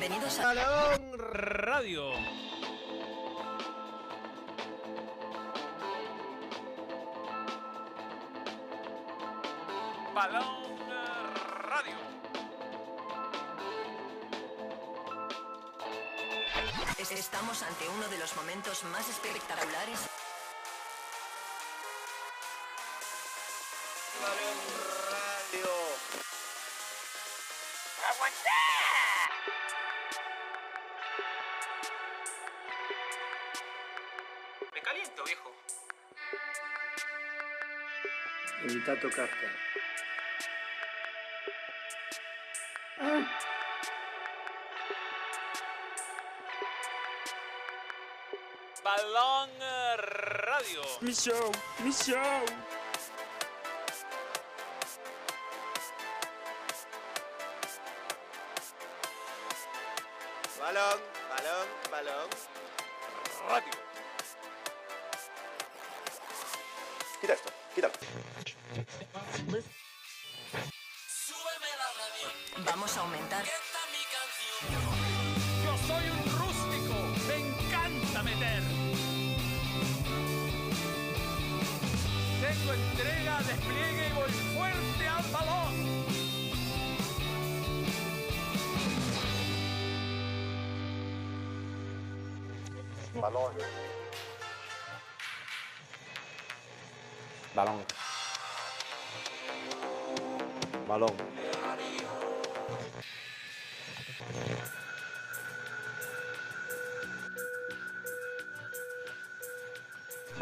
Bienvenidos a Balón Radio. Balón Radio. Es- Estamos ante uno de los momentos más espectaculares. Evita tocarte. Balón Radio. Mi show,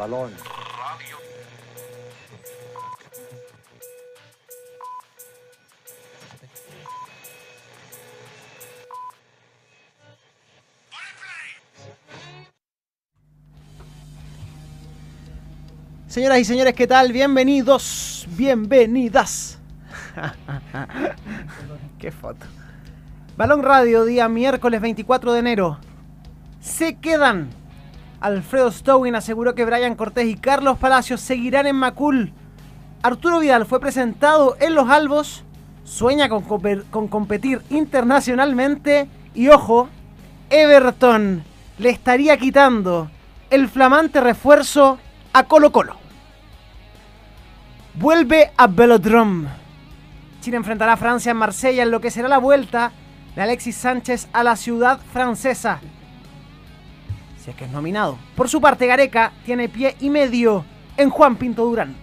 Balón. Señoras y señores, ¿qué tal? Bienvenidos, bienvenidas. Qué foto. Balón Radio, día miércoles 24 de enero. Se quedan. Alfredo Stowin aseguró que Brian Cortés y Carlos Palacios seguirán en Macul. Arturo Vidal fue presentado en Los Albos. Sueña con, compe- con competir internacionalmente. Y ojo, Everton le estaría quitando el flamante refuerzo a Colo Colo. Vuelve a Velodrome. Chile enfrentará a Francia en Marsella en lo que será la vuelta de Alexis Sánchez a la ciudad francesa. Que es nominado. Por su parte, Gareca tiene pie y medio en Juan Pinto Durán.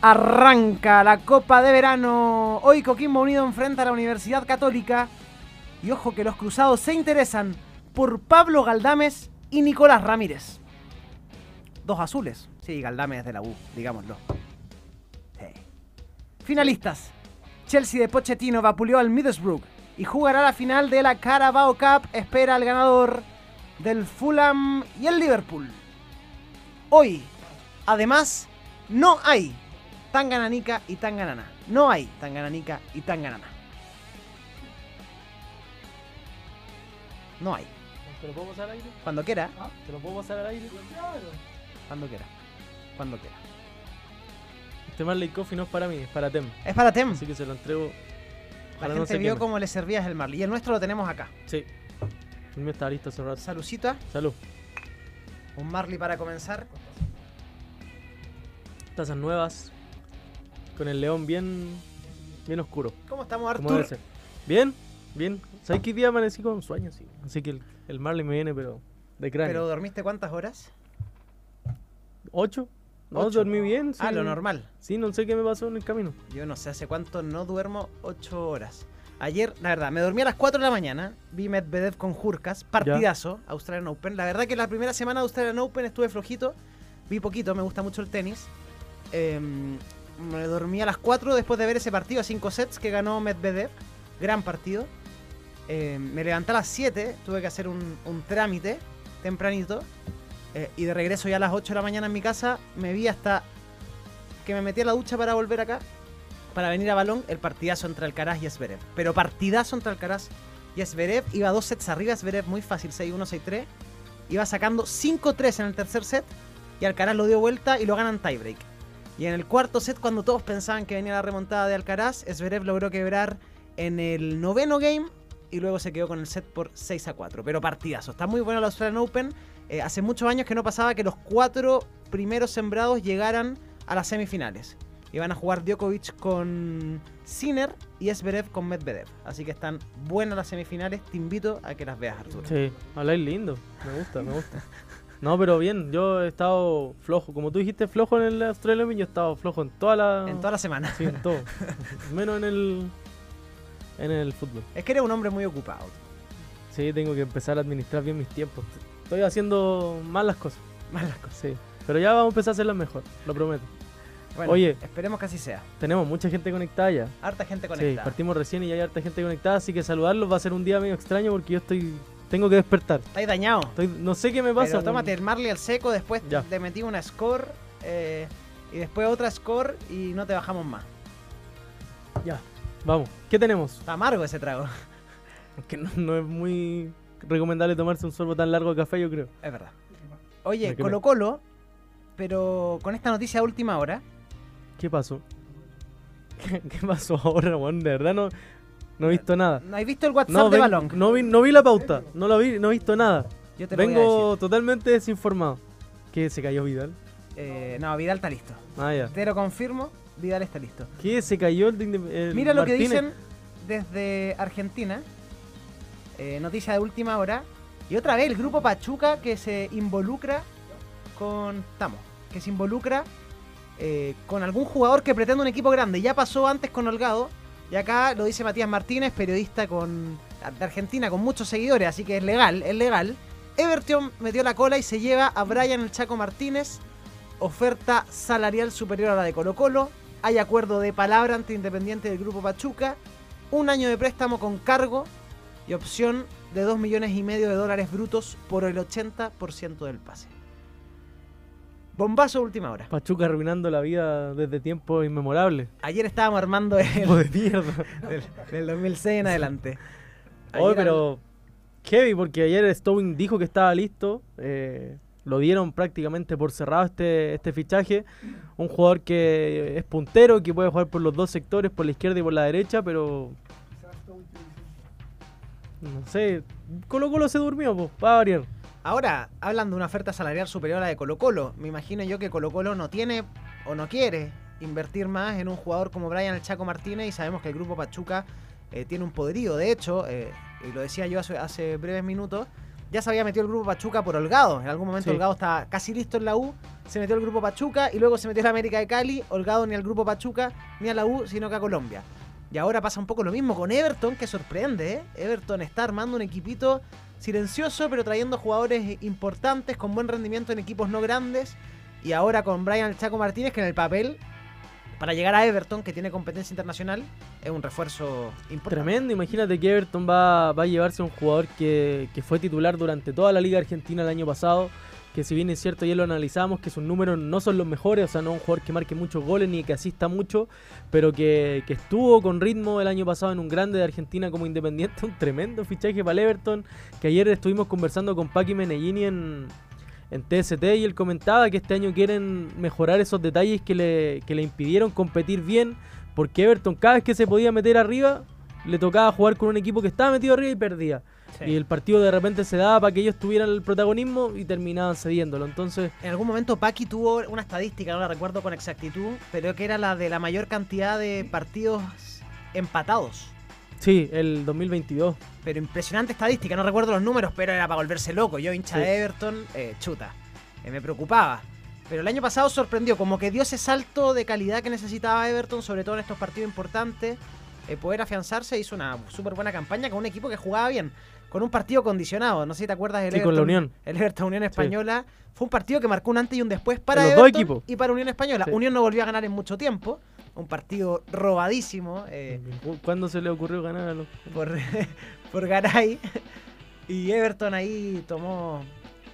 Arranca la Copa de Verano. Hoy Coquimbo Unido enfrenta a la Universidad Católica. Y ojo que los cruzados se interesan por Pablo Galdames y Nicolás Ramírez. Dos azules. Sí, Galdames de la U, digámoslo. Finalistas. Chelsea de Pochettino vapuleó al Middlesbrough y jugará la final de la Carabao Cup. Espera al ganador del Fulham y el Liverpool. Hoy, además, no hay Tangananica y Tanganana. No hay Tangananica y Tanganana. No hay. ¿Te lo puedo pasar al aire? Cuando quiera, ¿Te lo puedo pasar al aire? cuando quiera. Cuando quiera. Este Marley Coffee no es para mí, es para Tem. Es para Tem. Así que se lo entrego. La gente no se vio cómo le servías el Marley. Y el nuestro lo tenemos acá. Sí. El mío está listo hace rato. Salucita. Salud. Un Marley para comenzar. Tazas nuevas. Con el león bien. Bien oscuro. ¿Cómo estamos, Como debe Artur? ser. Bien, bien. ¿Sabes qué día amanecí con sueño? Sí. Así que el, el Marley me viene, pero. De cráneo. ¿Pero dormiste cuántas horas? ¿Ocho? No, Ocho. dormí bien. Sí. Ah, lo normal. Sí, no sé qué me pasó en el camino. Yo no sé hace cuánto no duermo 8 horas. Ayer, la verdad, me dormí a las 4 de la mañana. Vi Medvedev con Jurkas. Partidazo. Australian Open. La verdad que la primera semana de Australian Open estuve flojito. Vi poquito, me gusta mucho el tenis. Em, me dormí a las 4 después de ver ese partido a 5 sets que ganó Medvedev. Gran partido. Em, me levanté a las 7. Tuve que hacer un, un trámite tempranito. Eh, y de regreso ya a las 8 de la mañana en mi casa. Me vi hasta que me metí a la ducha para volver acá. Para venir a balón, el partidazo entre Alcaraz y Zverev. Pero partidazo entre Alcaraz y Zverev. Iba dos sets arriba, Zverev muy fácil, 6-1, 6-3. Iba sacando 5-3 en el tercer set. Y Alcaraz lo dio vuelta y lo ganan tiebreak. Y en el cuarto set, cuando todos pensaban que venía la remontada de Alcaraz, Zverev logró quebrar en el noveno game y luego se quedó con el set por 6 a 4. Pero partidazo. Está muy bueno el Australian Open. Eh, hace muchos años que no pasaba que los cuatro primeros sembrados llegaran a las semifinales. Iban a jugar Djokovic con Sinner y Esberev con Medvedev. Así que están buenas las semifinales. Te invito a que las veas, Arturo. Sí, habláis lindo. Me gusta, me gusta. No, pero bien, yo he estado flojo. Como tú dijiste, flojo en el Australian Open, yo he estado flojo en toda la. En toda la semana. Sí, en todo. Menos en el. En el fútbol. Es que eres un hombre muy ocupado. Sí, tengo que empezar a administrar bien mis tiempos. Estoy haciendo mal las cosas. Malas cosas. Sí. Pero ya vamos a empezar a hacerlas mejor, lo prometo. Bueno, Oye. esperemos que así sea. Tenemos mucha gente conectada ya. Harta gente Sí, conectada. partimos recién y ya hay harta gente conectada, así que saludarlos va a ser un día medio extraño porque yo estoy. Tengo que despertar. Estáis dañado. Estoy, no sé qué me pasa. Pero tómate el Marley al seco, después Ya. te metí una score eh, y después otra score y no te bajamos más. Ya, vamos. ¿Qué tenemos? Está amargo ese trago. Que no, no es muy recomendable tomarse un sorbo tan largo de café, yo creo. Es verdad. Oye. Colo Colo, pero con esta noticia de última hora, ¿Qué pasó? ¿Qué, qué pasó ahora, weón? De verdad no, no he visto nada. ¿no has visto el WhatsApp No, de Balón? no, vi, no vi la pauta, no la vi, no he visto nada. Yo te lo a Vengo totalmente desinformado. ¿Qué se cayó Vidal? Eh, no, Vidal está listo. Ah, ya. Te lo confirmo, Vidal está listo. ¿Qué se cayó el, el Mira lo que Martínez? dicen desde Argentina. Eh, noticia de última hora. Y otra vez el grupo Pachuca que se involucra con. Estamos. Que se involucra eh, con algún jugador que pretende un equipo grande. Ya pasó antes con Holgado. Y acá lo dice Matías Martínez, periodista con, de Argentina con muchos seguidores, así que es legal, es legal. Everton metió la cola y se lleva a Brian el Chaco Martínez. Oferta salarial superior a la de Colo Colo. Hay acuerdo de palabra ante Independiente del Grupo Pachuca. Un año de préstamo con cargo y opción de 2 millones y medio de dólares brutos por el 80% del pase. Bombazo última hora. Pachuca arruinando la vida desde tiempos inmemorables. Ayer estábamos armando el de mierda. del, del 2006 en adelante. Ayer pero heavy, porque ayer Stowing dijo que estaba listo. eh, lo dieron prácticamente por cerrado este, este fichaje. Un jugador que es puntero, que puede jugar por los dos sectores, por la izquierda y por la derecha, pero. No sé. Colo Colo se durmió, pues, va a variar. Ahora, hablan de una oferta salarial superior a la de Colo Colo. Me imagino yo que Colo Colo no tiene o no quiere invertir más en un jugador como Brian el Chaco Martínez y sabemos que el grupo Pachuca eh, tiene un poderío. De hecho, eh, y lo decía yo hace, hace breves minutos, ya se había metido el grupo Pachuca por Holgado. En algún momento Sí. Holgado estaba casi listo en la U, se metió el grupo Pachuca y luego se metió la América de Cali. Holgado ni al grupo Pachuca ni a la U, sino que a Colombia. Y ahora pasa un poco lo mismo con Everton, que sorprende, ¿eh? Everton está armando un equipito silencioso, pero trayendo jugadores importantes con buen rendimiento en equipos no grandes. Y ahora con Brian Chaco Martínez, que en el papel, para llegar a Everton, que tiene competencia internacional, es un refuerzo importante. Tremendo, imagínate que Everton va, va a llevarse a un jugador que, que fue titular durante toda la Liga Argentina el año pasado, que si bien es cierto, ya lo analizamos, que sus números no son los mejores, o sea, no es un jugador que marque muchos goles ni que asista mucho, pero que, que estuvo con ritmo el año pasado en un grande de Argentina como independiente, un tremendo fichaje para el Everton, que ayer estuvimos conversando con Paqui Menellini en, en TST y él comentaba que este año quieren mejorar esos detalles que le, que le impidieron competir bien, porque Everton cada vez que se podía meter arriba, le tocaba jugar con un equipo que estaba metido arriba y perdía. Sí. Y el partido de repente se daba para que ellos tuvieran el protagonismo y terminaban cediéndolo. Entonces, En algún momento Paki tuvo una estadística, no la recuerdo con exactitud, pero que era la de la mayor cantidad de partidos empatados. sí, el 2022. Pero impresionante estadística, no recuerdo los números, pero era para volverse loco. Yo, hincha Sí. de Everton, eh, chuta. Eh, me preocupaba. Pero el año pasado sorprendió, como que dio ese salto de calidad que necesitaba Everton, sobre todo en estos partidos importantes. eh, poder afianzarse, hizo una súper buena campaña con un equipo que jugaba bien, con un partido condicionado. No sé si te acuerdas del Sí, con la Everton, Unión. El Everton Unión Española. Fue un partido que marcó un antes y un después para los dos Everton equipos. y para Unión Española. Sí. Unión no volvió a ganar en mucho tiempo. Un partido robadísimo. eh, ¿Cuándo se le ocurrió ganar a los.? por, por Garay. Y Everton ahí tomó,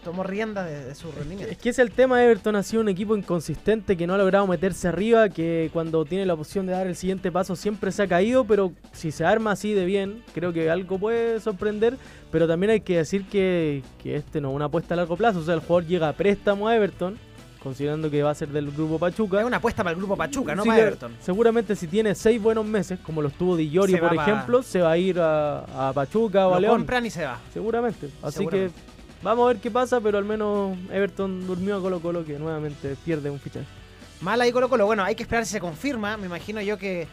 tomó rienda de, de su rendimiento. Es que es el tema. Everton ha sido un equipo inconsistente que no ha logrado meterse arriba. Que cuando tiene la opción de dar el siguiente paso siempre se ha caído. Pero si se arma así de bien, creo que algo puede sorprender. Pero también hay que decir que, que este no es una apuesta a largo plazo. O sea, el jugador llega a préstamo a Everton. considerando que va a ser del grupo Es Pachuca. una apuesta para el grupo Pachuca, no para Everton. Seguramente si tiene seis buenos meses, como los tuvo Di por ejemplo, se va a ir a, a Pachuca o a Lo León. compran y se va. Seguramente. Así Seguramente. que vamos a ver qué pasa, pero al menos Everton durmió a Colo Colo que nuevamente pierde un fichaje. Mal ahí Colo Colo. Bueno, hay que esperar si se confirma. Me imagino yo que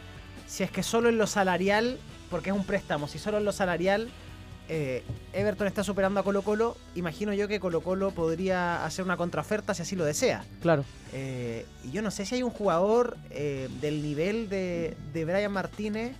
si es que solo en lo salarial, porque es un préstamo, si solo en lo salarial eh, Everton está superando a Colo Colo, imagino yo que Colo Colo podría hacer una contraoferta si así lo desea. Claro. Eh, y yo no sé si hay un jugador eh, del nivel de, de Brian Martínez,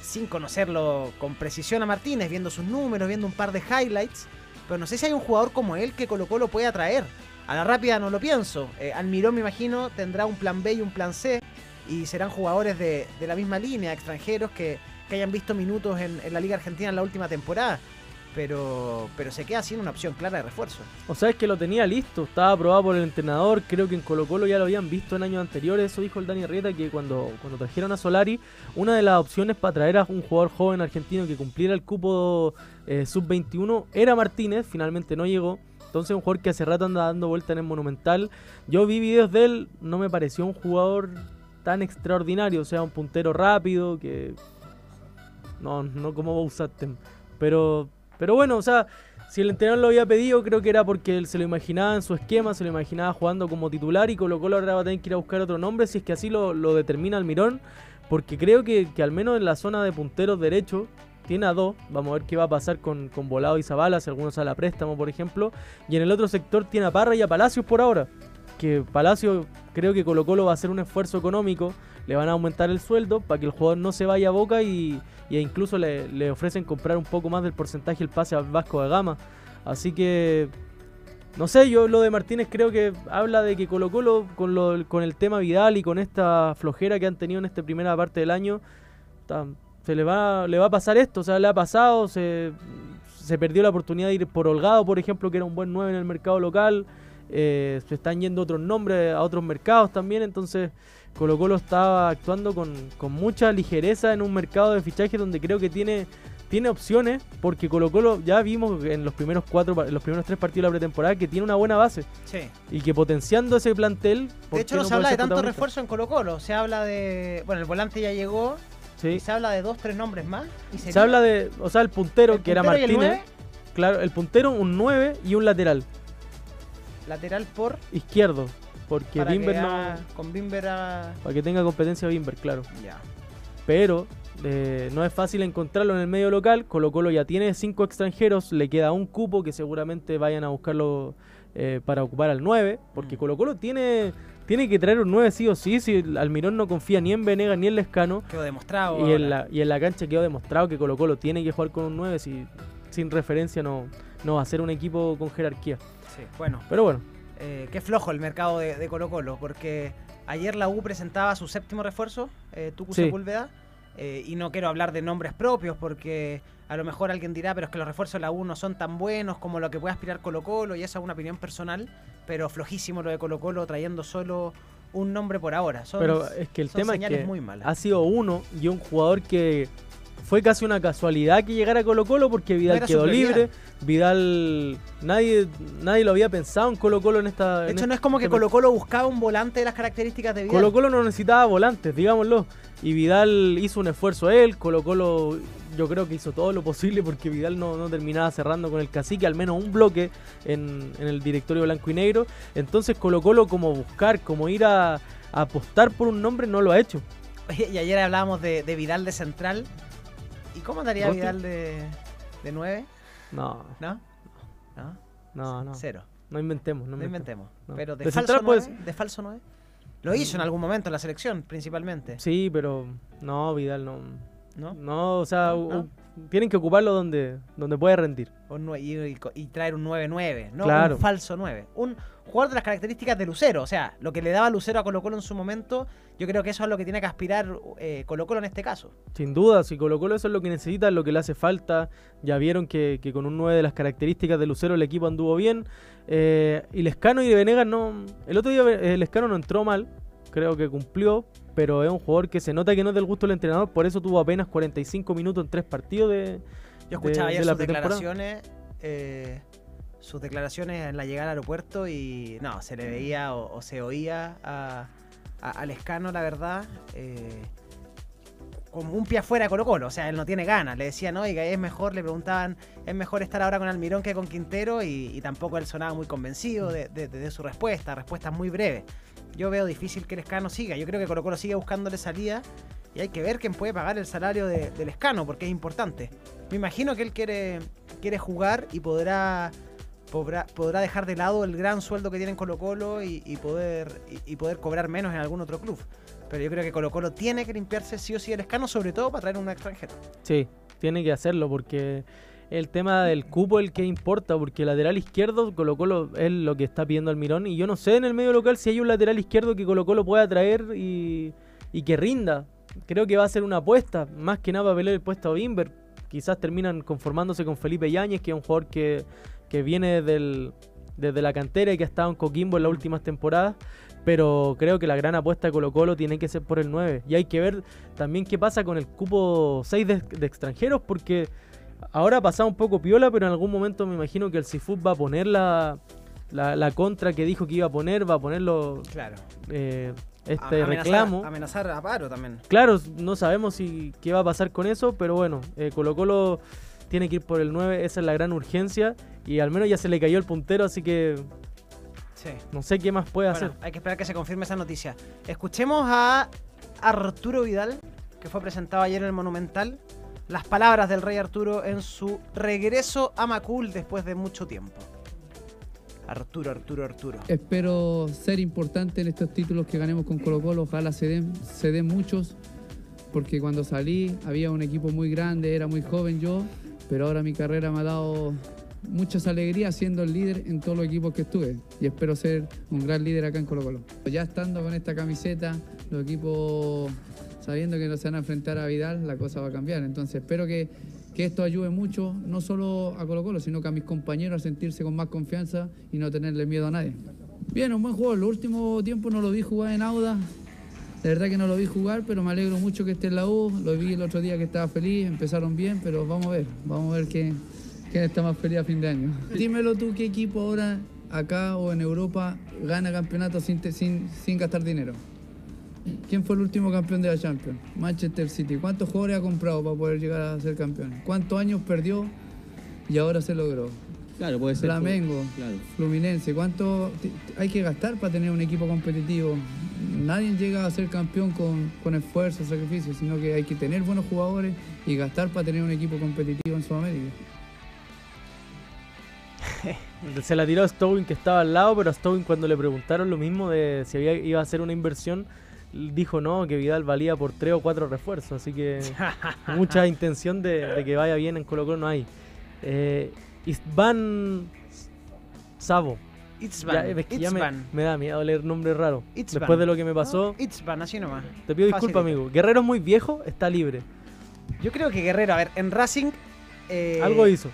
sin conocerlo con precisión a Martínez, viendo sus números, viendo un par de highlights, pero no sé si hay un jugador como él que Colo Colo puede atraer. A la rápida no lo pienso. Eh, Almirón, me imagino, tendrá un plan B y un plan C, y serán jugadores de, de la misma línea, extranjeros que, que hayan visto minutos en, en la Liga Argentina en la última temporada. Pero, pero se queda sin una opción clara de refuerzo. O sea, es que lo tenía listo, estaba aprobado por el entrenador, creo que en Colo Colo ya lo habían visto en años anteriores, eso dijo el Dani Rieta, que cuando, cuando trajeron a Solari, una de las opciones para traer a un jugador joven argentino que cumpliera el cupo eh, sub-21 era Martínez, finalmente no llegó, entonces un jugador que hace rato anda dando vuelta en el Monumental, yo vi videos de él, no me pareció un jugador tan extraordinario, o sea, un puntero rápido, que... No, no como Bousatem, pero... Pero bueno, o sea, si el entrenador lo había pedido, creo que era porque él se lo imaginaba en su esquema, se lo imaginaba jugando como titular y Colo Colo ahora va a tener que ir a buscar otro nombre si es que así lo, lo determina Almirón, porque creo que, que al menos en la zona de punteros derecho tiene a dos, vamos a ver qué va a pasar con, con Volado y Zabala, si alguno sale a préstamo, por ejemplo, y en el otro sector tiene a Parra y a Palacios por ahora, que Palacio creo que Colo Colo va a hacer un esfuerzo económico, le van a aumentar el sueldo para que el jugador no se vaya a boca y, y incluso le, ofrecen comprar un poco más del porcentaje el pase al Vasco de Gama. Así que, no sé, yo lo de Martínez creo que habla de que Colo Colo con, lo- con el tema Vidal y con esta flojera que han tenido en esta primera parte del año, se le va, le va a pasar esto, o sea, le ha pasado, se, se perdió la oportunidad de ir por Holgado, por ejemplo, que era un buen 9 en el mercado local, eh, se están yendo otros nombres a otros mercados también, entonces Colo Colo estaba actuando con, con mucha ligereza en un mercado de fichajes donde creo que tiene, tiene opciones, porque Colo Colo ya vimos en los primeros cuatro, en los primeros tres partidos de la pretemporada que tiene una buena base Sí. y que potenciando ese plantel. ¿por De hecho, no se habla de tanto refuerzo en Colo Colo. Se habla de. Bueno, el volante ya llegó. Sí. Y se habla de dos, tres nombres más. Y Se habla de, o sea, el puntero ¿El que era puntero Martínez, claro, el puntero un 9 y un lateral lateral por. izquierdo, porque para Bimber que no, Con Bimber a- para que tenga competencia Bimber, claro. Ya. pero eh, no es fácil encontrarlo en el medio local. Colo Colo ya tiene cinco extranjeros, le queda un cupo que seguramente vayan a buscarlo eh, para ocupar al 9, porque Mm. Colo Colo tiene, tiene que traer un 9 sí o sí, si Almirón no confía ni en Venegas ni en Lescano, Quedó demostrado. y en, la, y en la cancha quedó demostrado que Colo Colo tiene que jugar con un 9, si, sin referencia no, no va a ser un equipo con jerarquía. Sí, bueno. Pero bueno, eh, qué flojo el mercado de, de Colo Colo, porque ayer la U presentaba su séptimo refuerzo, eh, Tucu Sí. Sepúlveda, eh, y no quiero hablar de nombres propios porque a lo mejor alguien dirá, pero es que los refuerzos de la U no son tan buenos como lo que puede aspirar Colo Colo, y esa es una opinión personal, pero flojísimo lo de Colo Colo trayendo solo un nombre por ahora. Son, pero es que el tema es que muy ha sido uno y un jugador que fue casi una casualidad que llegara a Colo Colo porque Vidal quedó libre. Vidal, nadie, nadie lo había pensado en Colo Colo en esta. de en hecho, no es como que este Colo Colo buscaba un volante de las características de Vidal. Colo Colo no necesitaba volantes, digámoslo. Y Vidal hizo un esfuerzo él. Colo Colo, yo creo que hizo todo lo posible porque Vidal no, no terminaba cerrando con el cacique, al menos un bloque en, en el directorio blanco y negro. Entonces, Colo Colo, como buscar, como ir a, a apostar por un nombre, no lo ha hecho. Y ayer hablábamos de, de Vidal de central. ¿Y cómo andaría. Vidal de, de 9? No, ¿No? ¿No? no, no. Cero. No inventemos, no No inventemos. No. Pero de, De falso central 9, puede de falso 9. Lo hizo en algún momento en la selección, principalmente. Sí, pero no, Vidal no. ¿No? No, o sea, No, tienen que ocuparlo donde, donde puede rendir. Un y, y- y traer un 9-9, no Claro. un falso 9. Un jugador de las características de Lucero. O sea, lo que le daba Lucero a Colo Colo en su momento, yo creo que eso es lo que tiene que aspirar eh, Colo Colo en este caso. Sin duda, si Colo Colo eso es lo que necesita, es lo que le hace falta. Ya vieron que, que con un 9 de las características de Lucero el equipo anduvo bien. Eh, y Lescano y Venegas no... El otro día eh, Lescano no entró mal, creo que cumplió, pero es un jugador que se nota que no es del gusto del entrenador, por eso tuvo apenas 45 minutos en tres partidos de... Yo escuchaba de- ayer de sus declaraciones. eh, sus declaraciones en la llegada al aeropuerto y no, se le veía o, se oía a, a- al escano, la verdad. eh, como un pie afuera de Colo Colo, o sea, él no tiene ganas. Le decían, oiga, es mejor, le preguntaban, es mejor estar ahora con Almirón que con Quintero y, tampoco él sonaba muy convencido de, de- su respuesta, respuestas muy breves. Yo veo difícil que el Escano siga, yo creo que Colo Colo sigue buscándole salida y hay que ver quién puede pagar el salario de- del Escano, porque es importante. Me imagino que él quiere, quiere jugar y podrá, podrá, dejar de lado el gran sueldo que tiene en Colo Colo y, poder, y, poder cobrar menos en algún otro club. Pero yo creo que Colo Colo tiene que limpiarse sí o sí el escano, sobre todo para traer un extranjero. Sí, tiene que hacerlo porque el tema del cupo el que importa, porque lateral izquierdo Colo Colo es lo que está pidiendo Almirón y yo no sé en el medio local si hay un lateral izquierdo que Colo Colo pueda traer y, y que rinda. Creo que va a ser una apuesta, más que nada para pelear el puesto a Bimber. Quizás terminan conformándose con Felipe Yáñez, que es un jugador que, que viene desde la cantera y que ha estado en Coquimbo en las últimas temporadas. Pero creo que la gran apuesta de Colo Colo tiene que ser por el 9. Y hay que ver también qué pasa con el cupo 6 de, de extranjeros, porque ahora ha pasado un poco piola, pero en algún momento me imagino que el Cifut va a poner la, la, la contra que dijo que iba a poner, va a ponerlo Claro. eh, este amenazar, reclamo. Amenazar a paro también. Claro, no sabemos si qué va a pasar con eso, pero bueno, eh, Colo Colo tiene que ir por el 9, esa es la gran urgencia. Y al menos ya se le cayó el puntero, así que Sí. no sé qué más puede Bueno, hacer. hay que esperar que se confirme esa noticia. Escuchemos a Arturo Vidal, que fue presentado ayer en el Monumental. Las palabras del Rey Arturo en su regreso a Macul después de mucho tiempo. Arturo, Arturo, Arturo. Espero ser importante en estos títulos que ganemos con Colo Colo. Ojalá se den, se den muchos, porque cuando salí había un equipo muy grande, era muy joven yo, pero ahora mi carrera me ha dado muchas alegrías siendo el líder en todos los equipos que estuve y espero ser un gran líder acá en Colo Colo. Ya estando con esta camiseta, los equipos sabiendo que no se van a enfrentar a Vidal, la cosa va a cambiar. Entonces espero que, que esto ayude mucho, no solo a Colo Colo, sino que a mis compañeros a sentirse con más confianza y no tenerle miedo a nadie. Bien, un buen juego. El último tiempo no lo vi jugar en Auda. De verdad que no lo vi jugar, pero me alegro mucho que esté en la U. Lo vi el otro día que estaba feliz, empezaron bien, pero vamos a ver, vamos a ver quién, quién está más feliz a fin de año. Dímelo tú, ¿qué equipo ahora, acá o en Europa, gana campeonato sin, sin, sin gastar dinero? ¿Quién fue el último campeón de la Champions? Manchester City. ¿Cuántos jugadores ha comprado para poder llegar a ser campeón? ¿Cuántos años perdió y ahora se logró? Claro, puede ser. Flamengo, Claro. Fluminense. ¿Cuánto hay que gastar para tener un equipo competitivo? Nadie llega a ser campeón con, con esfuerzo, sacrificio, sino que hay que tener buenos jugadores y gastar para tener un equipo competitivo en Sudamérica. Se la tiró a Stowin que estaba al lado, pero a Stowin cuando le preguntaron lo mismo de si había, iba a hacer una inversión, dijo no, que Vidal valía por tres o cuatro refuerzos, así que mucha intención de, de que vaya bien en Colo Colo no hay. Eh, Sabo. Itzvan. Ya, es que ya me, da miedo leer nombre raro. Itzvan. Después de lo que me pasó, No, Itzvan, así nomás. te pido disculpas, amigo. Guerrero es muy viejo, está libre. Yo creo que Guerrero, a ver, en Racing. eh, Algo hizo.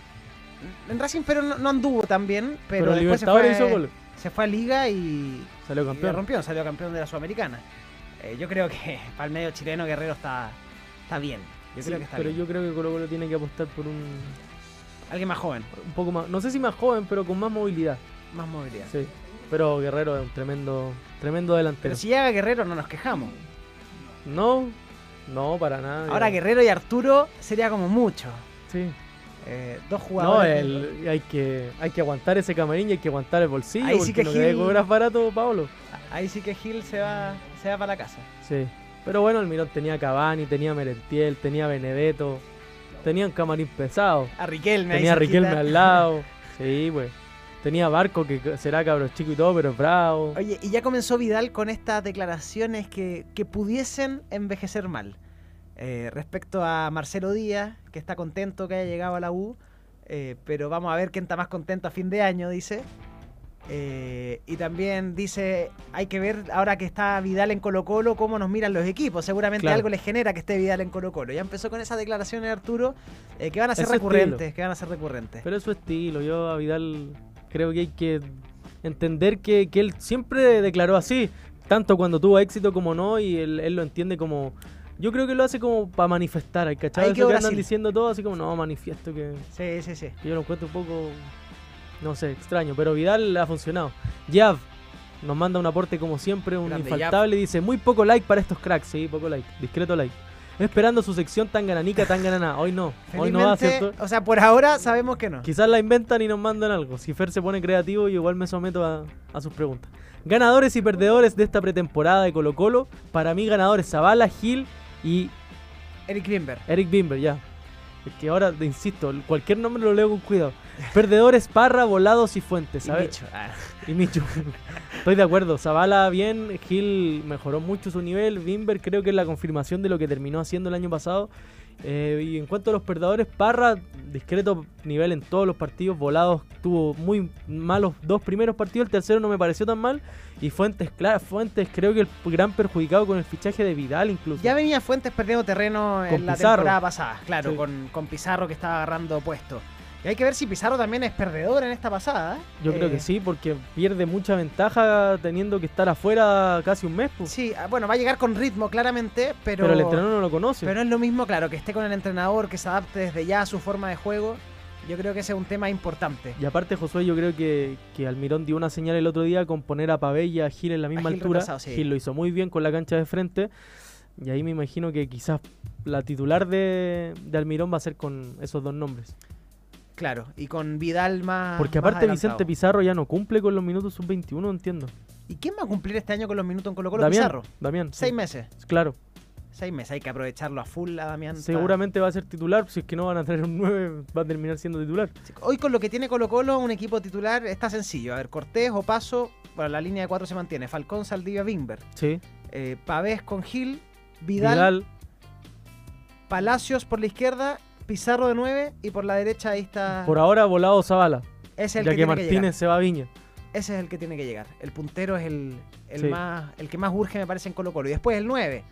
En Racing, pero no, no anduvo tan bien. Pero, Pero, después se fue, hizo gol. se fue a Liga y. Salió y campeón. rompió, salió campeón de la Sudamericana. Eh, yo creo que para el medio chileno Guerrero está, está bien. Yo Sí, creo que está pero bien. yo creo que Colo Colo tiene que apostar por un, Alguien más joven, un poco más, no sé si más joven, pero con más movilidad. Más movilidad. Sí. Pero Guerrero es un tremendo, tremendo delantero. Pero si llega Guerrero no nos quejamos. No, no, para nada. Ahora ya. Guerrero y Arturo sería como mucho. Sí. Eh, dos No, jugadores. el- hay, que, hay que aguantar ese camarín y hay que aguantar el bolsillo. Ahí sí que no Gil- cobrar barato, Pablo. Ahí sí que Gil se va, se va para la casa. Sí. Pero bueno, el Mirón tenía Cavani, tenía Merentiel, tenía Benedetto. Tenía un camarín pesado. A Riquelme Tenía a. Riquelme al lado. Sí, pues. Tenía Barco, que será cabro chico y todo, pero es bravo. Oye, y ya comenzó Vidal con estas declaraciones que, que pudiesen envejecer mal. Eh, respecto a Marcelo Díaz, que está contento que haya llegado a la U, eh, pero vamos a ver quién está más contento a fin de año, dice. Eh, y también dice, hay que ver ahora que está Vidal en Colo Colo, cómo nos miran los equipos. Seguramente Claro. algo les genera que esté Vidal en Colo Colo. Ya empezó con esas declaraciones Arturo, eh, que van a ser Es recurrentes, que van a ser recurrentes. Pero es su estilo. Yo a Vidal creo que hay que entender que, que él siempre declaró así. Tanto cuando tuvo éxito como no. Y él, él lo entiende como... Yo creo que lo hace como para manifestar. ¿hay ¿Cachai? Eso que andan Brasil. diciendo todo así como, no, manifiesto que... Sí, sí, sí. Yo lo encuentro un poco... No sé, extraño, pero Vidal ha funcionado. Yav nos manda un aporte como siempre, un Grande, infaltable. Dice, muy poco like para estos cracks. Sí, poco like, discreto like. Esperando su sección tan gananica, tan ganana. Hoy no, hoy no va, ¿cierto? o sea, por ahora sabemos que no. Quizás la inventan y nos mandan algo. Si Fer se pone creativo, yo igual me someto a, a sus preguntas. Ganadores y perdedores de esta pretemporada de Colo Colo. Para mí, ganadores Zavala, Gil y Eric Bimber. Eric Bimber, ya. Es que ahora, te insisto, cualquier nombre lo leo con cuidado. Perdedores, Parra, Volados y Fuentes. Y A ver- Micho. Ah. y Michu. Estoy de acuerdo. Zavala bien, Gil mejoró mucho su nivel. Bimber creo que es la confirmación de lo que terminó haciendo el año pasado. Eh, y en cuanto a los perdedores, Parra, discreto nivel en todos los partidos. Volados tuvo muy malos dos primeros partidos. El tercero no me pareció tan mal. Y Fuentes, claro, Fuentes creo que el gran perjudicado con el fichaje de Vidal incluso. Ya venía Fuentes perdiendo terreno en la Pizarro. temporada pasada, claro, Sí. con, con Pizarro que estaba agarrando puesto. Y hay que ver si Pizarro también es perdedor en esta pasada. ¿eh? Yo creo Eh, que sí, porque pierde mucha ventaja teniendo que estar afuera casi un mes. pues. Sí, ah, bueno, va a llegar con ritmo claramente, pero, pero, el entrenador no lo conoce. pero no es lo mismo, claro, que esté con el entrenador, que se adapte desde ya a su forma de juego. Yo creo que ese es un tema importante. Y aparte, Josué, yo creo que, que Almirón dio una señal el otro día con poner a Pavé y a Gil en la misma Gil altura. sí. Gil lo hizo muy bien con la cancha de frente. Y ahí me imagino que quizás la titular de, de Almirón va a ser con esos dos nombres. Claro, y con Vidal más. Porque más aparte Vicente. Pizarro ya no cumple con los minutos sub-21, no entiendo. ¿Y quién va a cumplir este año con los minutos en Colo Colo? Damián, Pizarro. Damián. sí. Seis meses. Claro. Seis meses, hay que aprovecharlo a full a Damián. Seguramente va a ser titular. Si es que no van a traer un 9, va a terminar siendo titular. Hoy con lo que tiene Colo Colo, un equipo titular está sencillo. A ver, Cortés o Paso, bueno, la línea de cuatro se mantiene. Falcón, Saldivia, Bimber. Sí. Eh, Pavés con Gil, Vidal, Vidal. Palacios por la izquierda, Pizarro de 9 y por la derecha ahí está... Por ahora, volado Zavala. Ese es el Ya que, que. Martínez se va a Viña. Ese es el que tiene que llegar. El puntero es el, el Sí. más, el que más urge, me parece, en Colo Colo. Y después el 9.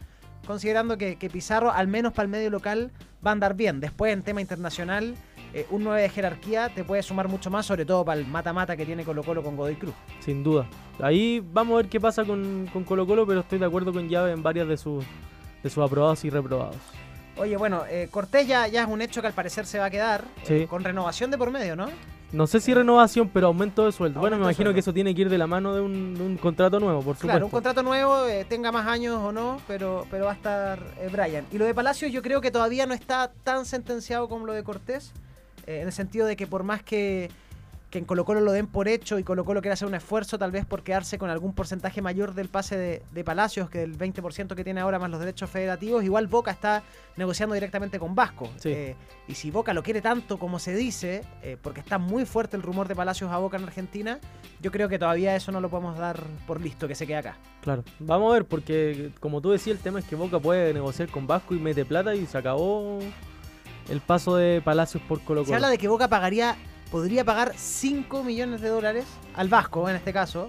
Considerando que, que Pizarro, al menos para el medio local, va a andar bien. Después, en tema internacional, eh, un 9 de jerarquía te puede sumar mucho más, sobre todo para el mata-mata que tiene Colo Colo con Godoy Cruz. Sin duda. Ahí vamos a ver qué pasa con, con Colo Colo, pero estoy de acuerdo con Llave en varias de sus de sus aprobados y reprobados. Oye, bueno, eh, Cortés ya, ya es un hecho que al parecer se va a quedar. Sí. eh, con renovación de por medio, ¿no? No sé si renovación, pero aumento de sueldo. bueno, me imagino sueldo. que eso tiene que ir de la mano de un, contrato nuevo, por supuesto. Claro, un contrato nuevo, eh, tenga más años o no, pero, pero va a estar eh, Brian. Y lo de Palacios yo creo que todavía no está tan sentenciado como lo de Cortés, eh, en el sentido de que por más que, que en Colo Colo lo den por hecho y Colo Colo quiera hacer un esfuerzo tal vez por quedarse con algún porcentaje mayor del pase de, de Palacios, que el 20% que tiene ahora más los derechos federativos, igual Boca está negociando directamente con Vasco. Sí. Eh, y si Boca lo quiere tanto como se dice, eh, porque está muy fuerte el rumor de Palacios a Boca en Argentina, yo creo que todavía eso no lo podemos dar por listo, que se quede acá. Claro. Vamos a ver, porque como tú decías, el tema es que Boca puede negociar con Vasco y mete plata y se acabó el paso de Palacios por Colo Se Colo. habla de que Boca pagaría, podría pagar 5 millones de dólares al Vasco en este caso.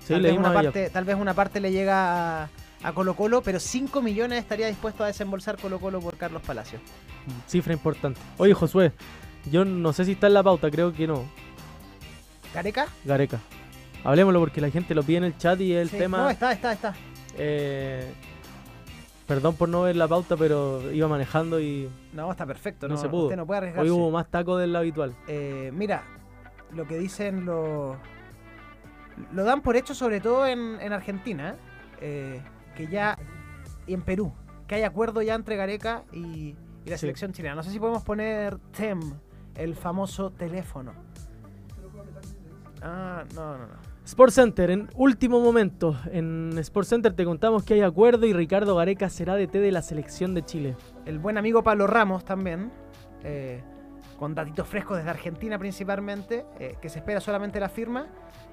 Sí, tal, vez una parte, tal vez una parte le llega a, a Colo Colo, pero 5 millones estaría dispuesto a desembolsar Colo Colo por Carlos Palacios. Cifra importante. Oye, Josué, yo no sé si está en la pauta, creo que no. ¿Gareca? Gareca. Hablemoslo porque la gente lo pide en el chat y el Sí. tema... No, está, está, está. eh, perdón por no ver la pauta, pero iba manejando y No, está perfecto. No No, se pudo. Usted no puede arriesgarse. hoy hubo más taco del habitual. Eh, mira, lo que dicen los... Lo dan por hecho sobre todo en, en Argentina, eh, que ya... Y en Perú, que hay acuerdo ya entre Gareca y, y la Sí. selección chilena. No sé si podemos poner TEM, el famoso teléfono. Ah, no, no, no. Sport Center, en último momento. En Sport Center te contamos que hay acuerdo y Ricardo Gareca será DT de la selección de Chile. El buen amigo Pablo Ramos también, eh, con datitos frescos desde Argentina principalmente, eh, que se espera solamente la firma.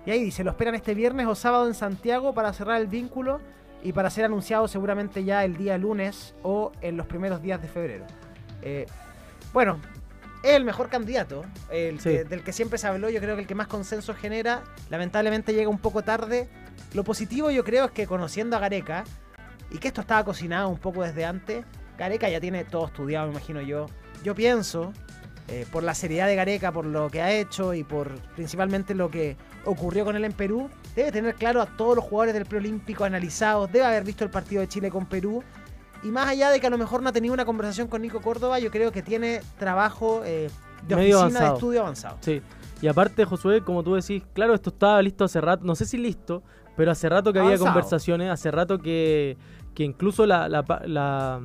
Y ahí dice, lo esperan este viernes o sábado en Santiago para cerrar el vínculo y para ser anunciado seguramente ya el día lunes o en los primeros días de febrero. Eh, bueno, el mejor candidato, el Sí. que- del que siempre se habló, yo creo que el que más consenso genera, lamentablemente llega un poco tarde. Lo positivo yo creo es que conociendo a Gareca, y que esto estaba cocinado un poco desde antes, Gareca ya tiene todo estudiado, me imagino yo. Yo pienso, eh, por la seriedad de Gareca, por lo que ha hecho y por principalmente lo que ocurrió con él en Perú, debe tener claro a todos los jugadores del preolímpico analizados, debe haber visto el partido de Chile con Perú. Y más allá de que a lo mejor no ha tenido una conversación con Nico Córdoba, yo creo que tiene trabajo eh, de medio oficina de estudio avanzado. Sí. Y aparte, Josué, como tú decís, claro, esto estaba listo hace rato, no sé si listo, pero hace rato que había conversaciones, hace rato que, que incluso la, la la-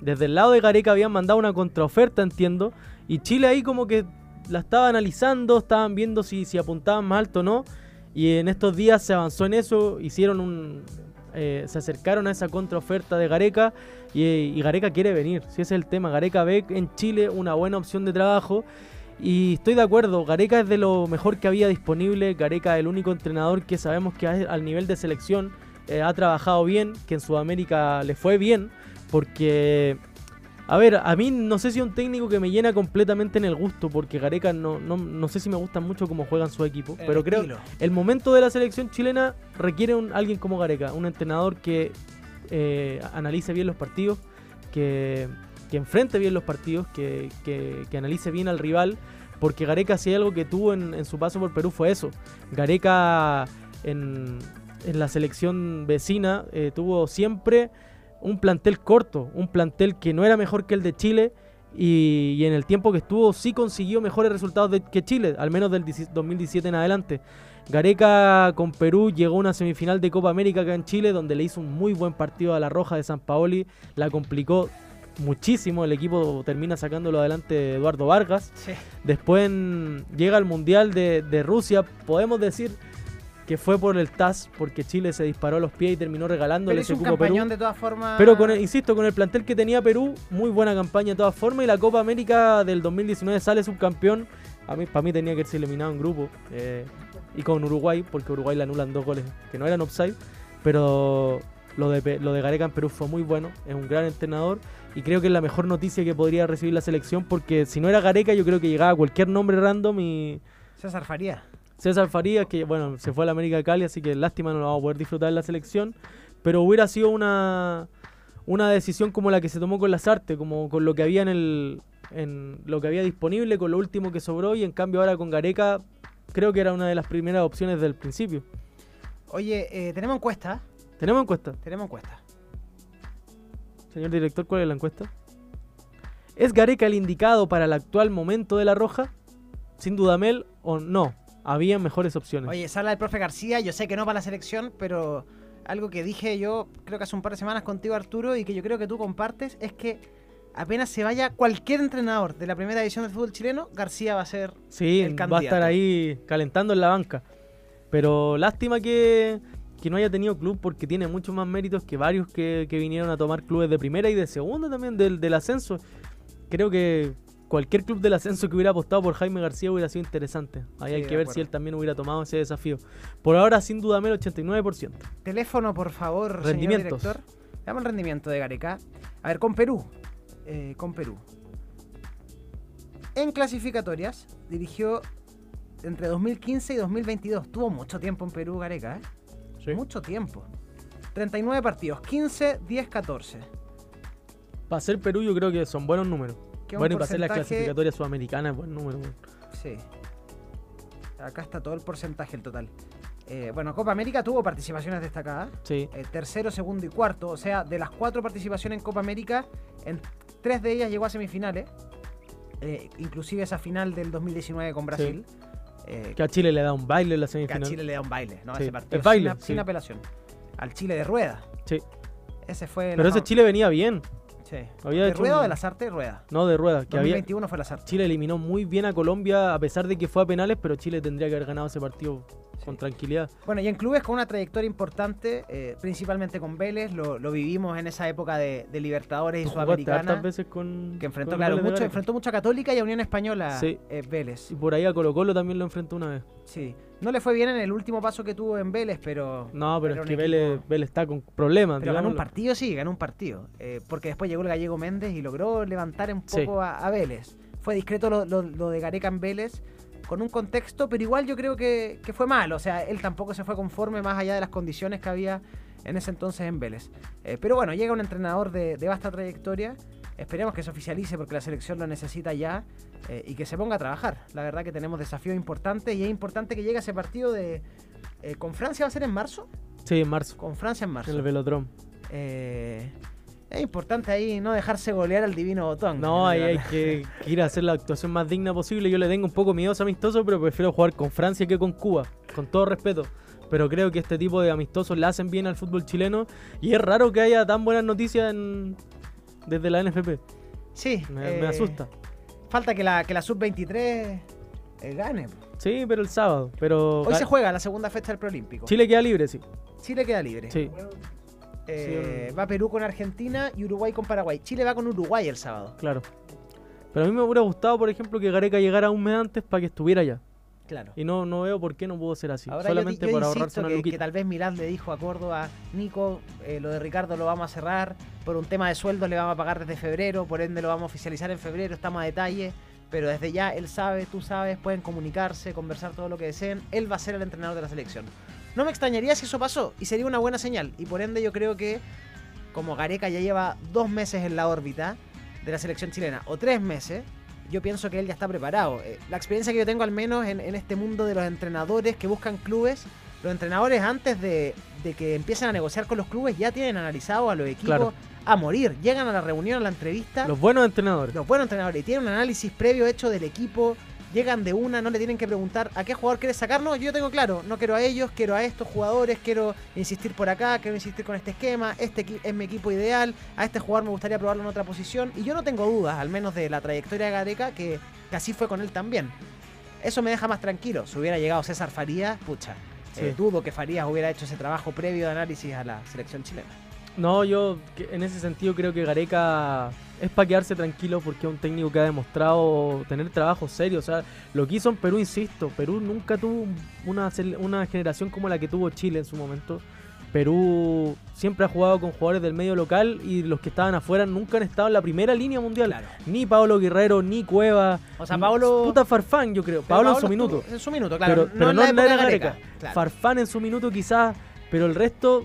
desde el lado de Gareca habían mandado una contraoferta, entiendo, y Chile ahí como que la estaba analizando, estaban viendo si, si apuntaban más alto o no, y en estos días se avanzó en eso, hicieron un... eh, se acercaron a esa contraoferta de Gareca y, Gareca quiere venir, si ese es el tema, Gareca ve en Chile una buena opción de trabajo y estoy de acuerdo, Gareca es de lo mejor que había disponible. Gareca es el único entrenador que sabemos que al nivel de selección eh, ha trabajado bien, que en Sudamérica le fue bien, porque, a ver, a mí no sé si es un técnico que me llena completamente en el gusto, porque Gareca no, no, no sé si me gusta mucho cómo juegan su equipo, El pero creo estilo. el momento de la selección chilena requiere un, alguien como Gareca, un entrenador que eh, analice bien los partidos, que, que enfrente bien los partidos, que, que- que analice bien al rival, porque Gareca si hay algo que tuvo en, en su paso por Perú fue eso. Gareca en, en la selección vecina eh, tuvo siempre un plantel corto, un plantel que no era mejor que el de Chile. Y, y en el tiempo que estuvo sí consiguió mejores resultados de- que Chile, al menos del 17 2017 en adelante. Gareca con Perú llegó a una semifinal de Copa América acá en Chile, donde le hizo un muy buen partido a la Roja de San Paoli, la complicó muchísimo, el equipo termina sacándolo adelante Eduardo Vargas. Sí. Después en- llega al Mundial de, de Rusia, podemos decir que fue por el TAS, porque Chile se disparó a los pies y terminó regalándole Pero un cupo Perú. campañón de todas formas. Pero con el- insisto, con el plantel que tenía Perú, muy buena campaña de todas formas. Y la Copa América del 2019 sale subcampeón. A mí, para mí tenía que irse eliminado en grupo. eh, y con Uruguay, porque Uruguay le anulan dos goles que no eran offside. Pero lo de, lo de Gareca en Perú fue muy bueno. Es un gran entrenador. Y creo que es la mejor noticia que podría recibir la selección. Porque si no era Gareca, yo creo que llegaba cualquier nombre random y. César Faría. César Farías, que bueno, se fue a la América de Cali, así que lástima no lo vamos a poder disfrutar en la selección. Pero hubiera sido una, una decisión como la que se tomó con Lazarte, como con lo que había en el en lo que había disponible, con lo último que sobró, y en cambio ahora con Gareca, creo que era una de las primeras opciones del principio. Oye, eh, tenemos encuesta. Tenemos encuesta. Tenemos encuesta. Señor director, ¿cuál es la encuesta? ¿Es Gareca el indicado para el actual momento de la Roja? Sin duda Mel o no. Había mejores opciones. Oye, sala el profe García. Yo sé que no para la selección, pero algo que dije yo, creo que hace un par de semanas contigo, Arturo, y que yo creo que tú compartes, es que apenas se vaya cualquier entrenador de la primera división del fútbol chileno, García va a ser. Sí, el va a candidato. estar ahí calentando en la banca. Pero lástima que, que no haya tenido club porque tiene muchos más méritos que varios que, que vinieron a tomar clubes de primera y de segunda también del, del ascenso. Creo que cualquier club del ascenso que hubiera apostado por Jaime García hubiera sido interesante. Ahí Sí, hay que ver si él también hubiera tomado ese desafío. Por ahora, sin duda, el 89%. Teléfono, por favor, señor Rendimientos. director. Veamos el rendimiento de Gareca. A ver, con Perú. Eh, con Perú. En clasificatorias, dirigió entre 2015 y 2022. Tuvo mucho tiempo en Perú, Gareca, ¿eh? Mucho tiempo. 39 partidos, 15, 10, 14. Para ser Perú, yo creo que son buenos números. Que un Bueno, y para ser la clasificatoria sudamericana buen número. weón. Sí. Acá está todo el porcentaje, el total. Eh, bueno, Copa América tuvo participaciones destacadas. Sí. eh, tercero, segundo y cuarto. O sea, de las cuatro participaciones en Copa América, en tres de ellas llegó a semifinales. eh, inclusive esa final del 2019 con Brasil. eh, Que a Chile le da un baile en la que a semifinal. Chile le da un baile, ¿no? Sí, Ese partido es baile, sin, sin apelación. Al Chile de Rueda. Sí. Ese fue. Pero ese Chile venía bien. Sí. había ¿De hecho Rueda o de las artes? Rueda. No, de rueda. Que había, 2021 fue las artes. Chile eliminó muy bien a Colombia a pesar de que fue a penales, pero Chile tendría que haber ganado ese partido con tranquilidad. Bueno, y en clubes con una trayectoria importante, eh, principalmente con Vélez, lo, lo vivimos en esa época de, de Libertadores y Sudamericana. veces con. Que enfrentó, con claro, Vélez mucho, enfrentó mucho a Católica y a Unión Española Sí. eh, Vélez. Y por ahí a Colo Colo también lo enfrentó una vez. Sí. No le fue bien en el último paso que tuvo en Vélez, pero. No, pero es que Vélez, Vélez está con problemas. Pero ganó un partido, sí, ganó un partido. Eh, porque después llegó el gallego Méndez y logró levantar un Sí. poco a, a Vélez. Fue discreto lo, lo- lo de Gareca en Vélez, con un contexto, pero igual yo creo que, que fue mal. O sea, él tampoco se fue conforme más allá de las condiciones que había en ese entonces en Vélez. Eh, pero bueno, llega un entrenador de, de vasta trayectoria. Esperemos que se oficialice porque la selección lo necesita ya eh, y que se ponga a trabajar. La verdad que tenemos desafíos importantes y es importante que llegue ese partido de... eh, ¿Con Francia va a ser en marzo? Sí, en marzo. Con Francia en marzo. En el Velodrome. Eh, Es importante ahí no dejarse golear al divino botón. No, ahí hay que, que ir a hacer la actuación más digna posible. Yo le tengo un poco miedo a ese amistoso, pero prefiero jugar con Francia que con Cuba, con todo respeto. Pero creo que este tipo de amistosos le hacen bien al fútbol chileno y es raro que haya tan buenas noticias en- desde la NFP. Sí. Me, eh, me asusta. Falta que la, que la sub-23 eh, gane. Sí, pero el sábado. Pero Hoy se juega la segunda fecha del Preolímpico. Chile queda libre, sí. Chile queda libre. Sí. Eh, Sí, Va Perú con Argentina y Uruguay con Paraguay. Chile va con Uruguay el sábado. Claro. Pero a mí me hubiera gustado, por ejemplo, que Gareca llegara un mes antes para que estuviera allá. Claro. Y no, no veo por qué no pudo ser así. Ahora Solamente yo, por ahorrarse una que, que tal vez Milán le dijo a Córdoba, Nico, eh, lo de Ricardo lo vamos a cerrar, por un tema de sueldos le vamos a pagar desde febrero, por ende lo vamos a oficializar en febrero, estamos a detalle, pero desde ya él sabe, tú sabes, pueden comunicarse, conversar todo lo que deseen, él va a ser el entrenador de la selección. No me extrañaría si eso pasó y sería una buena señal y por ende yo creo que como Gareca ya lleva dos meses en la órbita de la selección chilena o tres meses, yo pienso que él ya está preparado. Eh, La experiencia que yo tengo al menos en, en este mundo de los entrenadores que buscan clubes, los entrenadores antes de, de que empiecen a negociar con los clubes ya tienen analizado a los equipos Claro. a morir. Llegan a la reunión, a la entrevista, Los buenos entrenadores. los buenos entrenadores y tienen un análisis previo hecho del equipo. Llegan de una, no le tienen que preguntar a qué jugador quieres sacar. No, yo tengo claro, no quiero a ellos, quiero a estos jugadores, quiero insistir por acá, quiero insistir con este esquema, este es mi equipo ideal, a este jugador me gustaría probarlo en otra posición. Y yo no tengo dudas, al menos de la trayectoria de Gareca, que, que así fue con él también. Eso me deja más tranquilo. Si hubiera llegado César Farías, pucha, Sí. eh, dudo que Farías hubiera hecho ese trabajo previo de análisis a la selección chilena. No, yo en ese sentido creo que Gareca es para quedarse tranquilo porque es un técnico que ha demostrado tener trabajo serio. O sea, lo que hizo en Perú, insisto, Perú nunca tuvo una, una generación como la que tuvo Chile en su momento. Perú siempre ha jugado con jugadores del medio local y los que estaban afuera nunca han estado en la primera línea mundial. Claro. Ni Pablo Guerrero, ni Cueva. O sea, Pablo- Puta Farfán, yo creo. Pablo en su minuto. En su minuto, claro. pero, pero no, en la era Gareca. Claro. Farfán en su minuto quizás, pero el resto,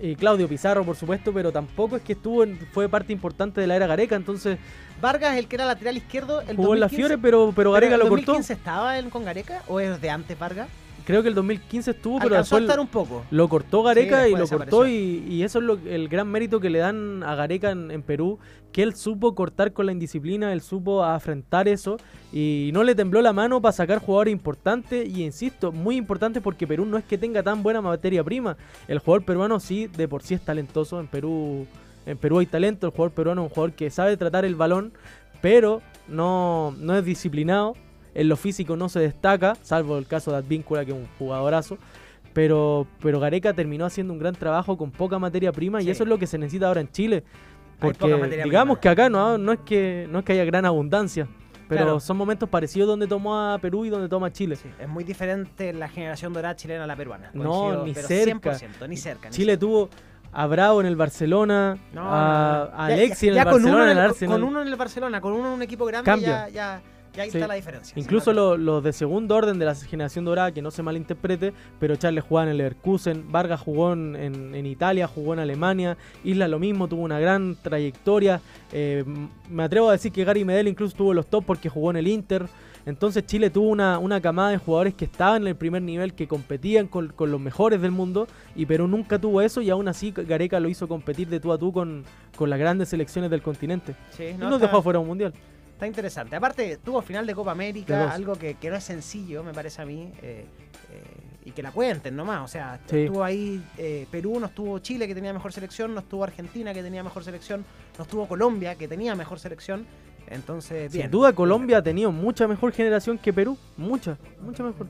eh, Claudio Pizarro por supuesto, pero tampoco es que estuvo en- fue parte importante de la era Gareca, entonces Vargas, el que era lateral izquierdo, el jugó en la 2015, Fiore, pero, pero Gareca ¿el lo cortó. 2015 estaba en, con Gareca o es de antes Vargas? Creo que el 2015 estuvo, pero Alcanzó a después estar un poco. lo cortó Gareca Sí, y lo cortó y, y eso es lo, el gran mérito que le dan a Gareca en, en Perú, que él supo cortar con la indisciplina, él supo afrontar eso y no le tembló la mano para sacar jugadores importantes y insisto, muy importantes porque Perú no es que tenga tan buena materia prima, el jugador peruano sí de por sí es talentoso, en Perú en Perú hay talento, el jugador peruano es un jugador que sabe tratar el balón, pero no, no es disciplinado, en lo físico no se destaca, salvo el caso de Advíncula, que es un jugadorazo. Pero, pero Gareca terminó haciendo un gran trabajo con poca materia prima y eso es lo que se necesita ahora en Chile. Porque digamos prima. que acá no, no, es que, no es que haya gran abundancia, pero Claro. son momentos parecidos donde tomó a Perú y donde toma a Chile. Sí, es muy diferente la generación dorada chilena a la peruana. No, ni pero cerca. 100%, ni cerca. ni Chile cerca. tuvo a Bravo en el Barcelona, No, a, no, no. a Ya- Alexis ya- en el con Barcelona, uno en el el- Arsenal. Con uno en el Barcelona, con uno en un equipo grande, Cambia. ya, ya, ya ahí Sí. está la diferencia. Incluso lo- los de segundo orden de la generación dorada, que no se malinterprete, pero Charles jugaba en el Leverkusen, Vargas jugó en, en- Italia, jugó en Alemania, Isla lo mismo, tuvo una gran trayectoria. eh, me atrevo a decir que Gary Medel incluso tuvo los top porque jugó en el Inter. Entonces Chile tuvo una, una camada de jugadores que estaban en el primer nivel, que competían con, con los mejores del mundo, y Perú nunca tuvo eso y aún así Gareca lo hizo competir de tú a tú con, con las grandes selecciones del continente. Sí, y no, nos está- dejó afuera un mundial. Está interesante. Aparte, tuvo final de Copa América, algo que, que no es sencillo, me parece a mí. eh, eh, y que la cuenten nomás. O sea, Sí. estuvo ahí eh, Perú, no estuvo Chile, que tenía mejor selección, no estuvo Argentina, que tenía mejor selección, no estuvo Colombia, que tenía mejor selección. Entonces, bien. Sin duda Colombia ha tenido mucha mejor generación que Perú, mucha, mucha mejor.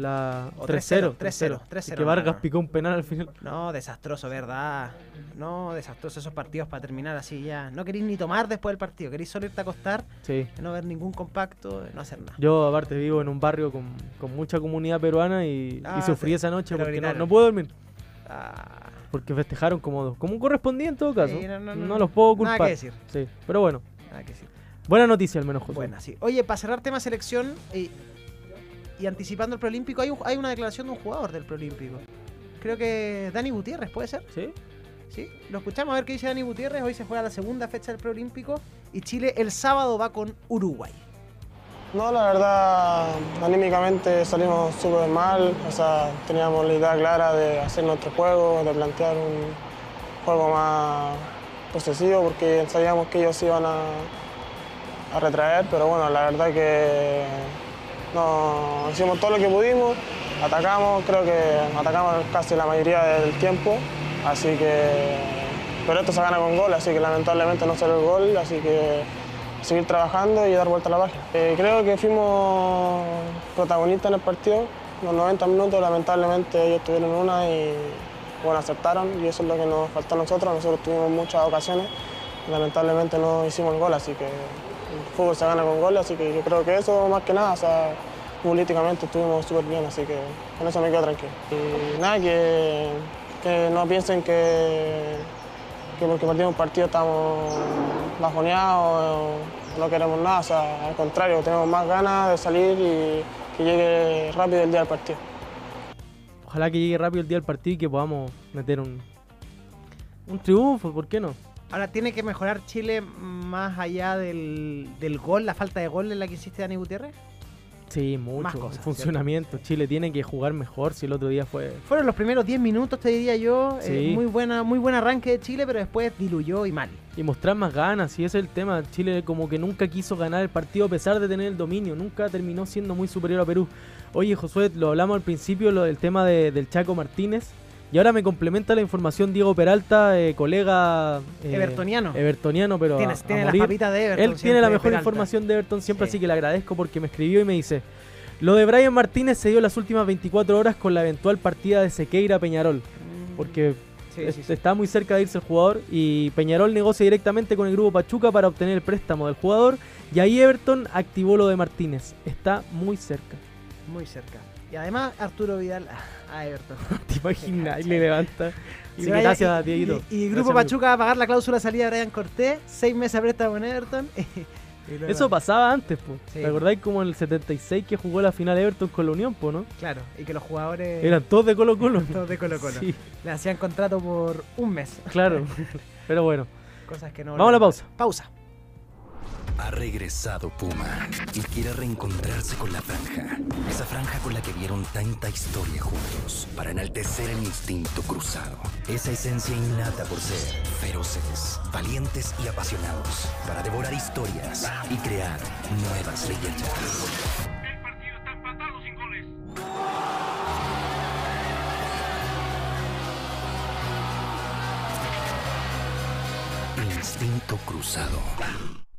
La O 3-0, 3-0, 3-0. 3-0, Que Vargas no, picó un penal al final. No, desastroso, ¿verdad? No, desastroso esos partidos para terminar así ya. No queréis ni tomar después del partido, queréis solo irte a acostar, Sí. no ver ningún compacto, no hacer nada. Yo aparte vivo en un barrio con, con mucha comunidad peruana y, Ah, y sufrí esa noche porque no, no puedo dormir. Ah, Porque festejaron como, como correspondía en todo caso. Sí, no, no, no, no. los puedo Nada culpar. que decir. Sí, pero bueno. nada que decir. Buena noticia al menos, José. Buena, sí. Oye, para cerrar tema selección y, y anticipando el preolímpico, hay, un- hay una declaración de un jugador del preolímpico. Creo que Dani Gutiérrez, ¿puede ser? ¿Sí? Sí. Lo escuchamos a ver qué dice Dani Gutiérrez. Hoy se juega la segunda fecha del preolímpico y Chile el sábado va con Uruguay. No, la verdad, anímicamente salimos súper mal, o sea, teníamos la idea clara de hacer nuestro juego, de plantear un juego más, posesivo porque sabíamos que ellos iban a, a retraer, pero bueno, la verdad que no, hicimos todo lo que pudimos, atacamos, creo que atacamos casi la mayoría del tiempo, así que, pero esto se gana con gol, así que lamentablemente no salió el gol, así que seguir trabajando y dar vuelta a la página. Eh, creo que fuimos protagonistas en el partido, los 90 minutos lamentablemente ellos tuvieron una y bueno, aceptaron y eso es lo que nos faltó a nosotros, nosotros tuvimos muchas ocasiones, lamentablemente no hicimos el gol, así que el fútbol se gana con goles, así que yo creo que eso más que nada, o sea, estuvimos súper bien, así que con eso me quedo tranquilo. Y nada, que, que no piensen que, que porque perdimos un partido estamos bajoneados no queremos nada, o sea, al contrario, tenemos más ganas de salir y que llegue rápido el día del partido. Ojalá que llegue rápido el día del partido y que podamos meter un, un triunfo, ¿por qué no? Ahora tiene que mejorar Chile más allá del, del gol, la falta de gol en la que hiciste Dani Gutiérrez. Sí, Más mucho. cosas, el funcionamiento. Chile tiene que jugar mejor si el otro día fue... Fueron los primeros 10 minutos, te diría yo. eh, muy, buena, muy buen arranque de Chile, pero después diluyó y mal. Y mostrar más ganas, y ese es el tema. Chile como que nunca quiso ganar el partido a pesar de tener el dominio, nunca terminó siendo muy superior a Perú. Oye, Josué, lo hablamos al principio, lo del tema de- del Chaco Martínez. Y ahora me complementa la información Diego Peralta, eh, colega... eh, Evertoniano. Evertoniano, pero a- Tienes, a tiene las papitas de Everton. Él tiene la mejor Peralta. información de Everton siempre, Sí. así que le agradezco porque me escribió y me dice... Lo de Brian Martínez se dio las últimas 24 horas con la eventual partida de Sequeira Peñarol. Porque Sí, es- sí, sí. está muy cerca de irse el jugador y Peñarol negocia directamente con el grupo Pachuca para obtener el préstamo del jugador y ahí Everton activó lo de Martínez. Está muy cerca. Muy cerca. Y además Arturo Vidal a- a Everton. ¿Te imaginas? Y le levanta. Y Brian- gracias, y-. Y, y Grupo Gracias, Pachuca va a pagar la cláusula de salida de Brian Cortés, seis meses a préstamo en Everton. Eso pasaba antes, po. Sí. ¿Te acordáis como en el 76 que jugó la final Everton con la Unión, po, no? Claro, y que los jugadores Eran todos de Colo Colo. todos de Colo Colo. Sí, Le hacían contrato por un mes. claro. Pero bueno, Cosas que no. vamos a la pausa. Pausa. Ha regresado Puma y quiere reencontrarse con la franja. Esa franja con la que vieron tanta historia juntos para enaltecer el instinto cruzado. Esa esencia innata por ser feroces, valientes y apasionados. Para devorar historias y crear nuevas leyendas. Instinto cruzado.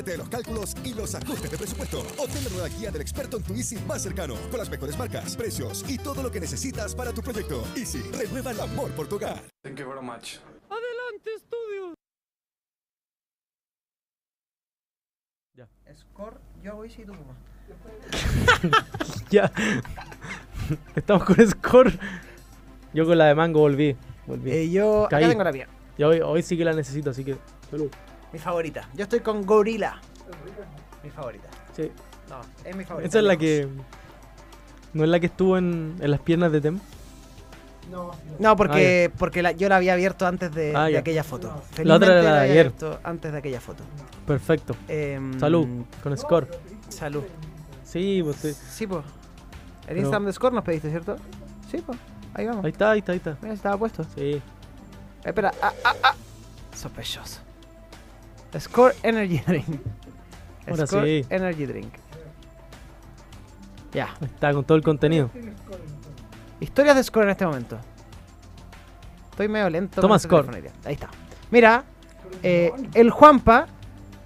Olvídate de los cálculos y los ajustes de presupuesto. Obtén la nueva guía del experto en tu Easy más cercano, con las mejores marcas, precios y todo lo que necesitas para tu proyecto. Easy, renueva el amor por tu hogar. Thank you very much. Adelante, estudio. Score, yo hago Easy y tú. Ya. Estamos con score. Yo con la de mango volví. volví. Eh, yo acá Caí. tengo la mía. Y hoy, hoy sí que la necesito, así que. Salud. Mi favorita. Yo estoy con Gorilla. Mi favorita. Sí. No, es mi favorita. Esa es la que. ¿No es la que estuvo en, en las piernas de Tem? No, porque, porque la- yo la había abierto antes de, Ah, de aquella foto. La otra era la de había ayer. abierto Antes de aquella foto. Perfecto. Em, Salud. Con score. Salud. Sí, pues sí. Sí, pues. El Pero- Instagram de Score nos pediste, ¿cierto? Sí, pues. Ahí vamos. Ahí está, ahí está, ahí está. Mira, estaba puesto. Sí. Espera. Ah, ah, ah. Sospechoso. Score Energy Drink. Ahora Score sí. Energy Drink. Ya. Está con todo el contenido. Historias de Score en este momento. Estoy medio lento. Toma Score. Ahí está. Mira, eh, el Juanpa,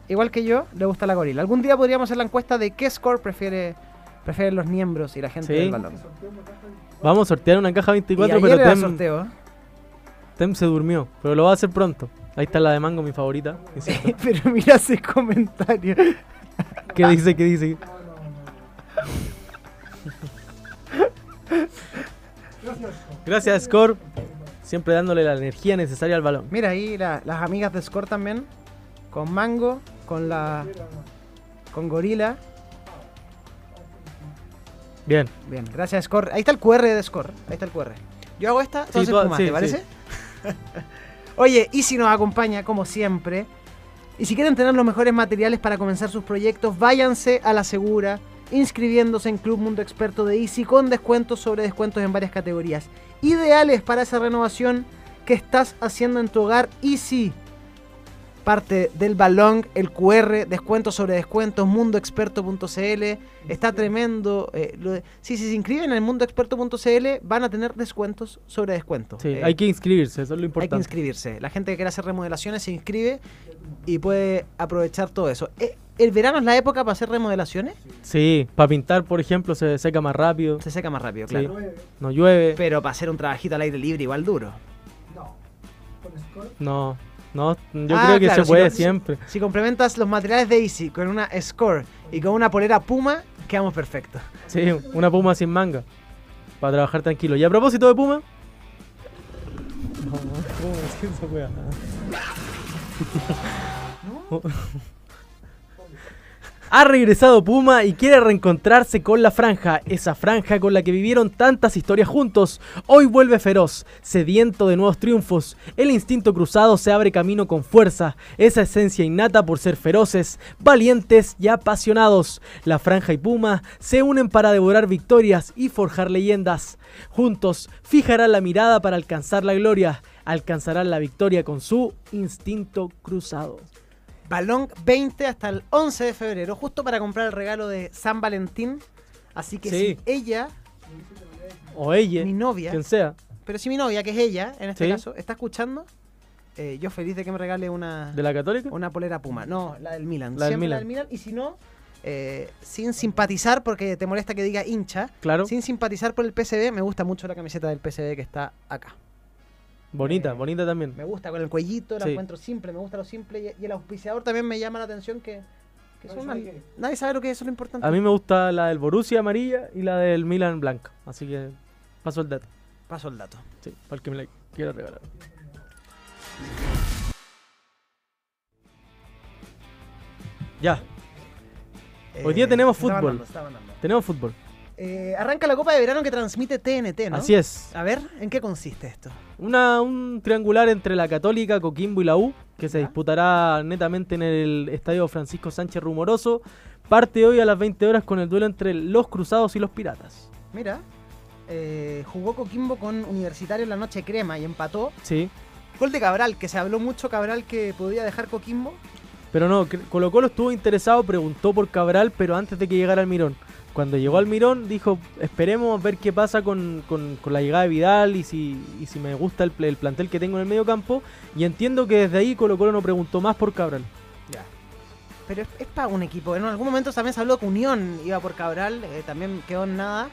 igual que yo, le gusta la gorila. Algún día podríamos hacer la encuesta de qué score prefiere, prefieren los miembros y la gente Sí. del balón. Vamos a sortear una caja Y 24, ayer pero era Tem, sorteo. Tem se durmió. Pero lo va a hacer pronto. Ahí está la de mango, mi favorita. Pero mira ese comentario. ¿Qué dice? ¿Qué dice? Gracias, Score. Siempre dándole la energía necesaria al balón. Mira ahí la- las amigas de Score también. Con Mango, con la. con Gorila. Bien. Bien, gracias Score. Ahí está el QR de Score. Ahí está el QR. Yo hago esta, entonces tú- sí, ¿te parece? Oye, y si nos acompaña, como siempre. Y si quieren tener los mejores materiales para comenzar sus proyectos, váyanse a la segura, inscribiéndose en Club Mundo Experto de Easy con descuentos sobre descuentos en varias categorías. Ideales para esa renovación que estás haciendo en tu hogar. Easy. Parte del balón, el QR, descuentos sobre descuentos, mundoexperto.cl. Está tremendo. eh, lo de- si se inscriben en el mundoexperto.cl, van a tener descuentos sobre descuentos. Sí, Eh, hay que inscribirse, eso es lo hay que importante. inscribirse. La gente que quiera hacer remodelaciones se inscribe y puede aprovechar todo eso. Eh, ¿El verano es la época para hacer remodelaciones? Sí, para pintar, por ejemplo, se seca más rápido. Se seca más rápido, Sí. claro. No llueve. Pero para hacer un trabajito al aire libre igual duro. No, no, yo Ah, creo que claro, se puede siempre. Si complementas los materiales de Easy con una Score y con una polera Puma, quedamos perfectos. Sí, una puma sin manga. Para trabajar tranquilo. Y a propósito de puma. No, ¿cómo decir esa weá? Ha regresado Puma y quiere reencontrarse con la franja, esa franja con la que vivieron tantas historias juntos. Hoy vuelve feroz, sediento de nuevos triunfos. El instinto cruzado se abre camino con fuerza, esa esencia innata por ser feroces, valientes y apasionados. La franja y Puma se unen para devorar victorias y forjar leyendas. Juntos fijarán la mirada para alcanzar la gloria, alcanzarán la victoria con su instinto cruzado. Balón 20 hasta el 11 de febrero, justo para comprar el regalo de San Valentín. Así que Sí. si ella, O ella, mi novia, quien sea. pero si mi novia, que es ella, en este Sí. caso, está escuchando, eh, yo feliz de que me regale una, ¿De la Católica? una polera Puma. No, la del Milan. La del Siempre la Milan. del Milan. Y si no, eh, sin simpatizar, porque te molesta que diga hincha, Claro. sin simpatizar por el PSV, me gusta mucho la camiseta del PSV que está acá. Bonita, Eh, bonita también. Me gusta con el cuellito, la Sí. encuentro simple, me gusta lo simple. Y, y el auspiciador también me llama la atención que... que son nadie sabe lo que es, eso es lo importante. A mí me gusta la del Borussia amarilla y la del Milan blanca. Así que paso el dato. Paso el dato. Sí, para el que me la quiera regalar. Ya, Hoy día tenemos Eh, está fútbol. mandando, está mandando. tenemos fútbol. Eh, arranca la Copa de Verano que transmite TNT, ¿no? Así es. A ver, ¿en qué consiste esto? Una, un triangular entre la Católica, Coquimbo y la U, que se disputará netamente en el Estadio Francisco Sánchez Rumoroso. Parte hoy a las 20 horas con el duelo entre los Cruzados y los Piratas. Mira, eh, jugó Coquimbo con Universitario en la noche crema y empató. Sí, Gol de Cabral, que se habló mucho Cabral que podía dejar Coquimbo. pero no, Colo Colo estuvo interesado, preguntó por Cabral, pero antes de que llegara al Mirón. Cuando llegó al Mirón dijo, esperemos ver qué pasa con, con- con la llegada de Vidal y si, y si me gusta el, el plantel que tengo en el medio campo. Y entiendo que desde ahí Colo Colo no preguntó más por Cabral. Pero es, es para un equipo. En algún momento también se habló que Unión iba por Cabral, eh, también quedó en nada.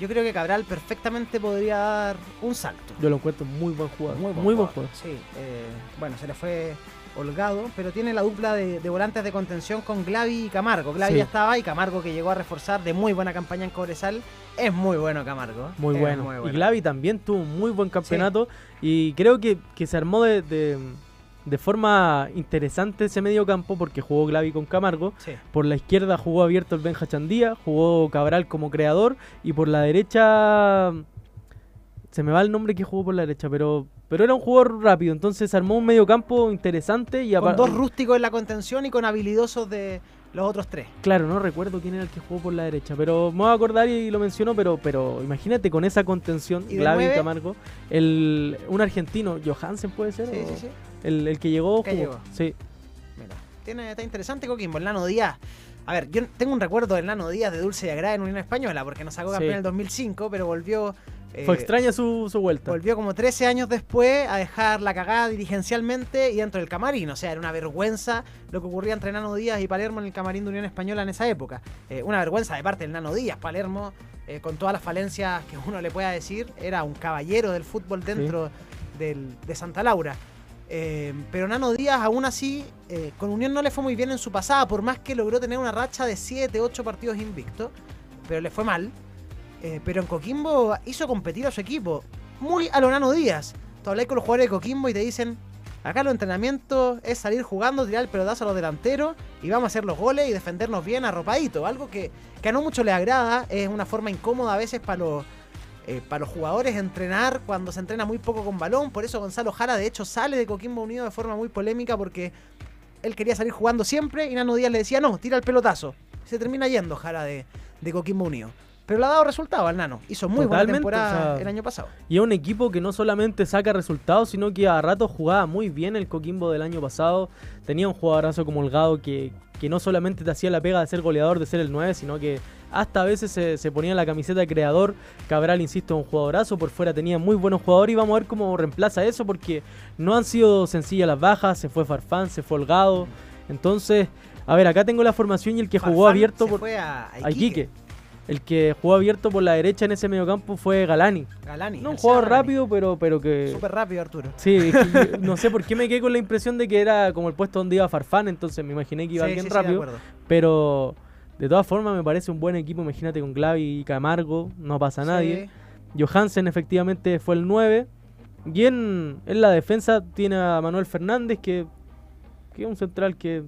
Yo creo que Cabral perfectamente podría dar un salto. Yo lo encuentro muy buen jugador. Muy buen buen, jugador. jugador. Sí, eh, bueno, se le fue holgado, pero tiene la dupla de, de volantes de contención con Glavi y Camargo. Glavi Sí. ya estaba y Camargo que llegó a reforzar de muy buena campaña en Cobresal. Es muy bueno Camargo. Muy bueno. muy Y Glavi también tuvo un muy buen campeonato. Y creo que, que se armó de, de- de forma interesante ese medio campo porque jugó Glavi con Camargo. Sí. Por la izquierda jugó abierto el Benja Chandía, jugó Cabral como creador. Y por la derecha. Se me va el nombre que jugó por la derecha, pero, pero era un jugador rápido. Entonces armó un medio campo interesante. y Con dos rústicos en la contención y con habilidosos de los otros tres. Claro, no recuerdo quién era el que jugó por la derecha, pero me voy a acordar y lo menciono, pero, pero imagínate con esa contención, ¿Y de Glavi? Camargo, el, un argentino, Johansen puede ser, Sí, sí, sí. El, el que llegó, Que jugó. llegó. sí, Mira, tiene, está interesante Coquimbo, el Nano Díaz. A ver, yo tengo un recuerdo del Nano Díaz de Dulce y Agrada en Unión Española, porque nos sacó campeón en el 2005, pero volvió... eh, fue extraña su, su vuelta. Volvió como 13 años después a dejar la cagada dirigencialmente y dentro del camarín. O sea, era una vergüenza lo que ocurría entre Nano Díaz y Palermo en el camarín de Unión Española en esa época. Eh, una vergüenza de parte del Nano Díaz. Palermo, eh, con todas las falencias que uno le pueda decir, era un caballero del fútbol dentro del- de Santa Laura. Pero Nano Díaz, aún así, con Unión no le fue muy bien en su pasada, por más que logró tener una racha de 7, 8 partidos invictos, pero le fue mal. Eh, pero en Coquimbo hizo competir a su equipo, muy a lo Nano Díaz. Tú hablas con los jugadores de Coquimbo y te dicen, acá los entrenamientos es salir jugando, tirar el pelotazo a los delanteros y vamos a hacer los goles y defendernos bien arropadito. Algo que, que a no mucho le agrada, es una forma incómoda a veces para los eh, para los jugadores entrenar cuando se entrena muy poco con balón. Por eso Gonzalo Jara, de hecho, sale de Coquimbo Unido de forma muy polémica porque él quería salir jugando siempre y Nano Díaz le decía, no, tira el pelotazo. Se termina yendo Jara de, de Coquimbo Unido. Pero le ha dado resultado al Nano. Hizo muy buena Totalmente, temporada o sea, el año pasado. Y es un equipo que no solamente saca resultados, sino que a ratos jugaba muy bien el Coquimbo del año pasado. Tenía un jugadorazo como Holgado que, que no solamente te hacía la pega de ser goleador, de ser el 9, sino que hasta a veces se, se ponía la camiseta de creador. Cabral, insisto, un jugadorazo. Por fuera tenía muy buenos jugadores y vamos a ver cómo reemplaza eso porque no han sido sencillas las bajas. Se fue Farfán, se fue Holgado. Entonces, a ver, acá tengo la formación y el que jugó abierto se por fue a, a a Iquique. Iquique. El que jugó abierto por la derecha en ese mediocampo fue Galani. Galani. No un jugador Galani. rápido, pero, pero que. Súper rápido, Arturo. Sí, es que yo no sé por qué me quedé con la impresión de que era como el puesto donde iba Farfán, entonces me imaginé que iba Sí, bien sí, sí, de rápido. acuerdo. pero de todas formas me parece un buen equipo, imagínate con Glavi y Camargo, no pasa nadie. Johansen efectivamente fue el 9. Y en, en la defensa tiene a Manuel Fernández, que, que es un central que,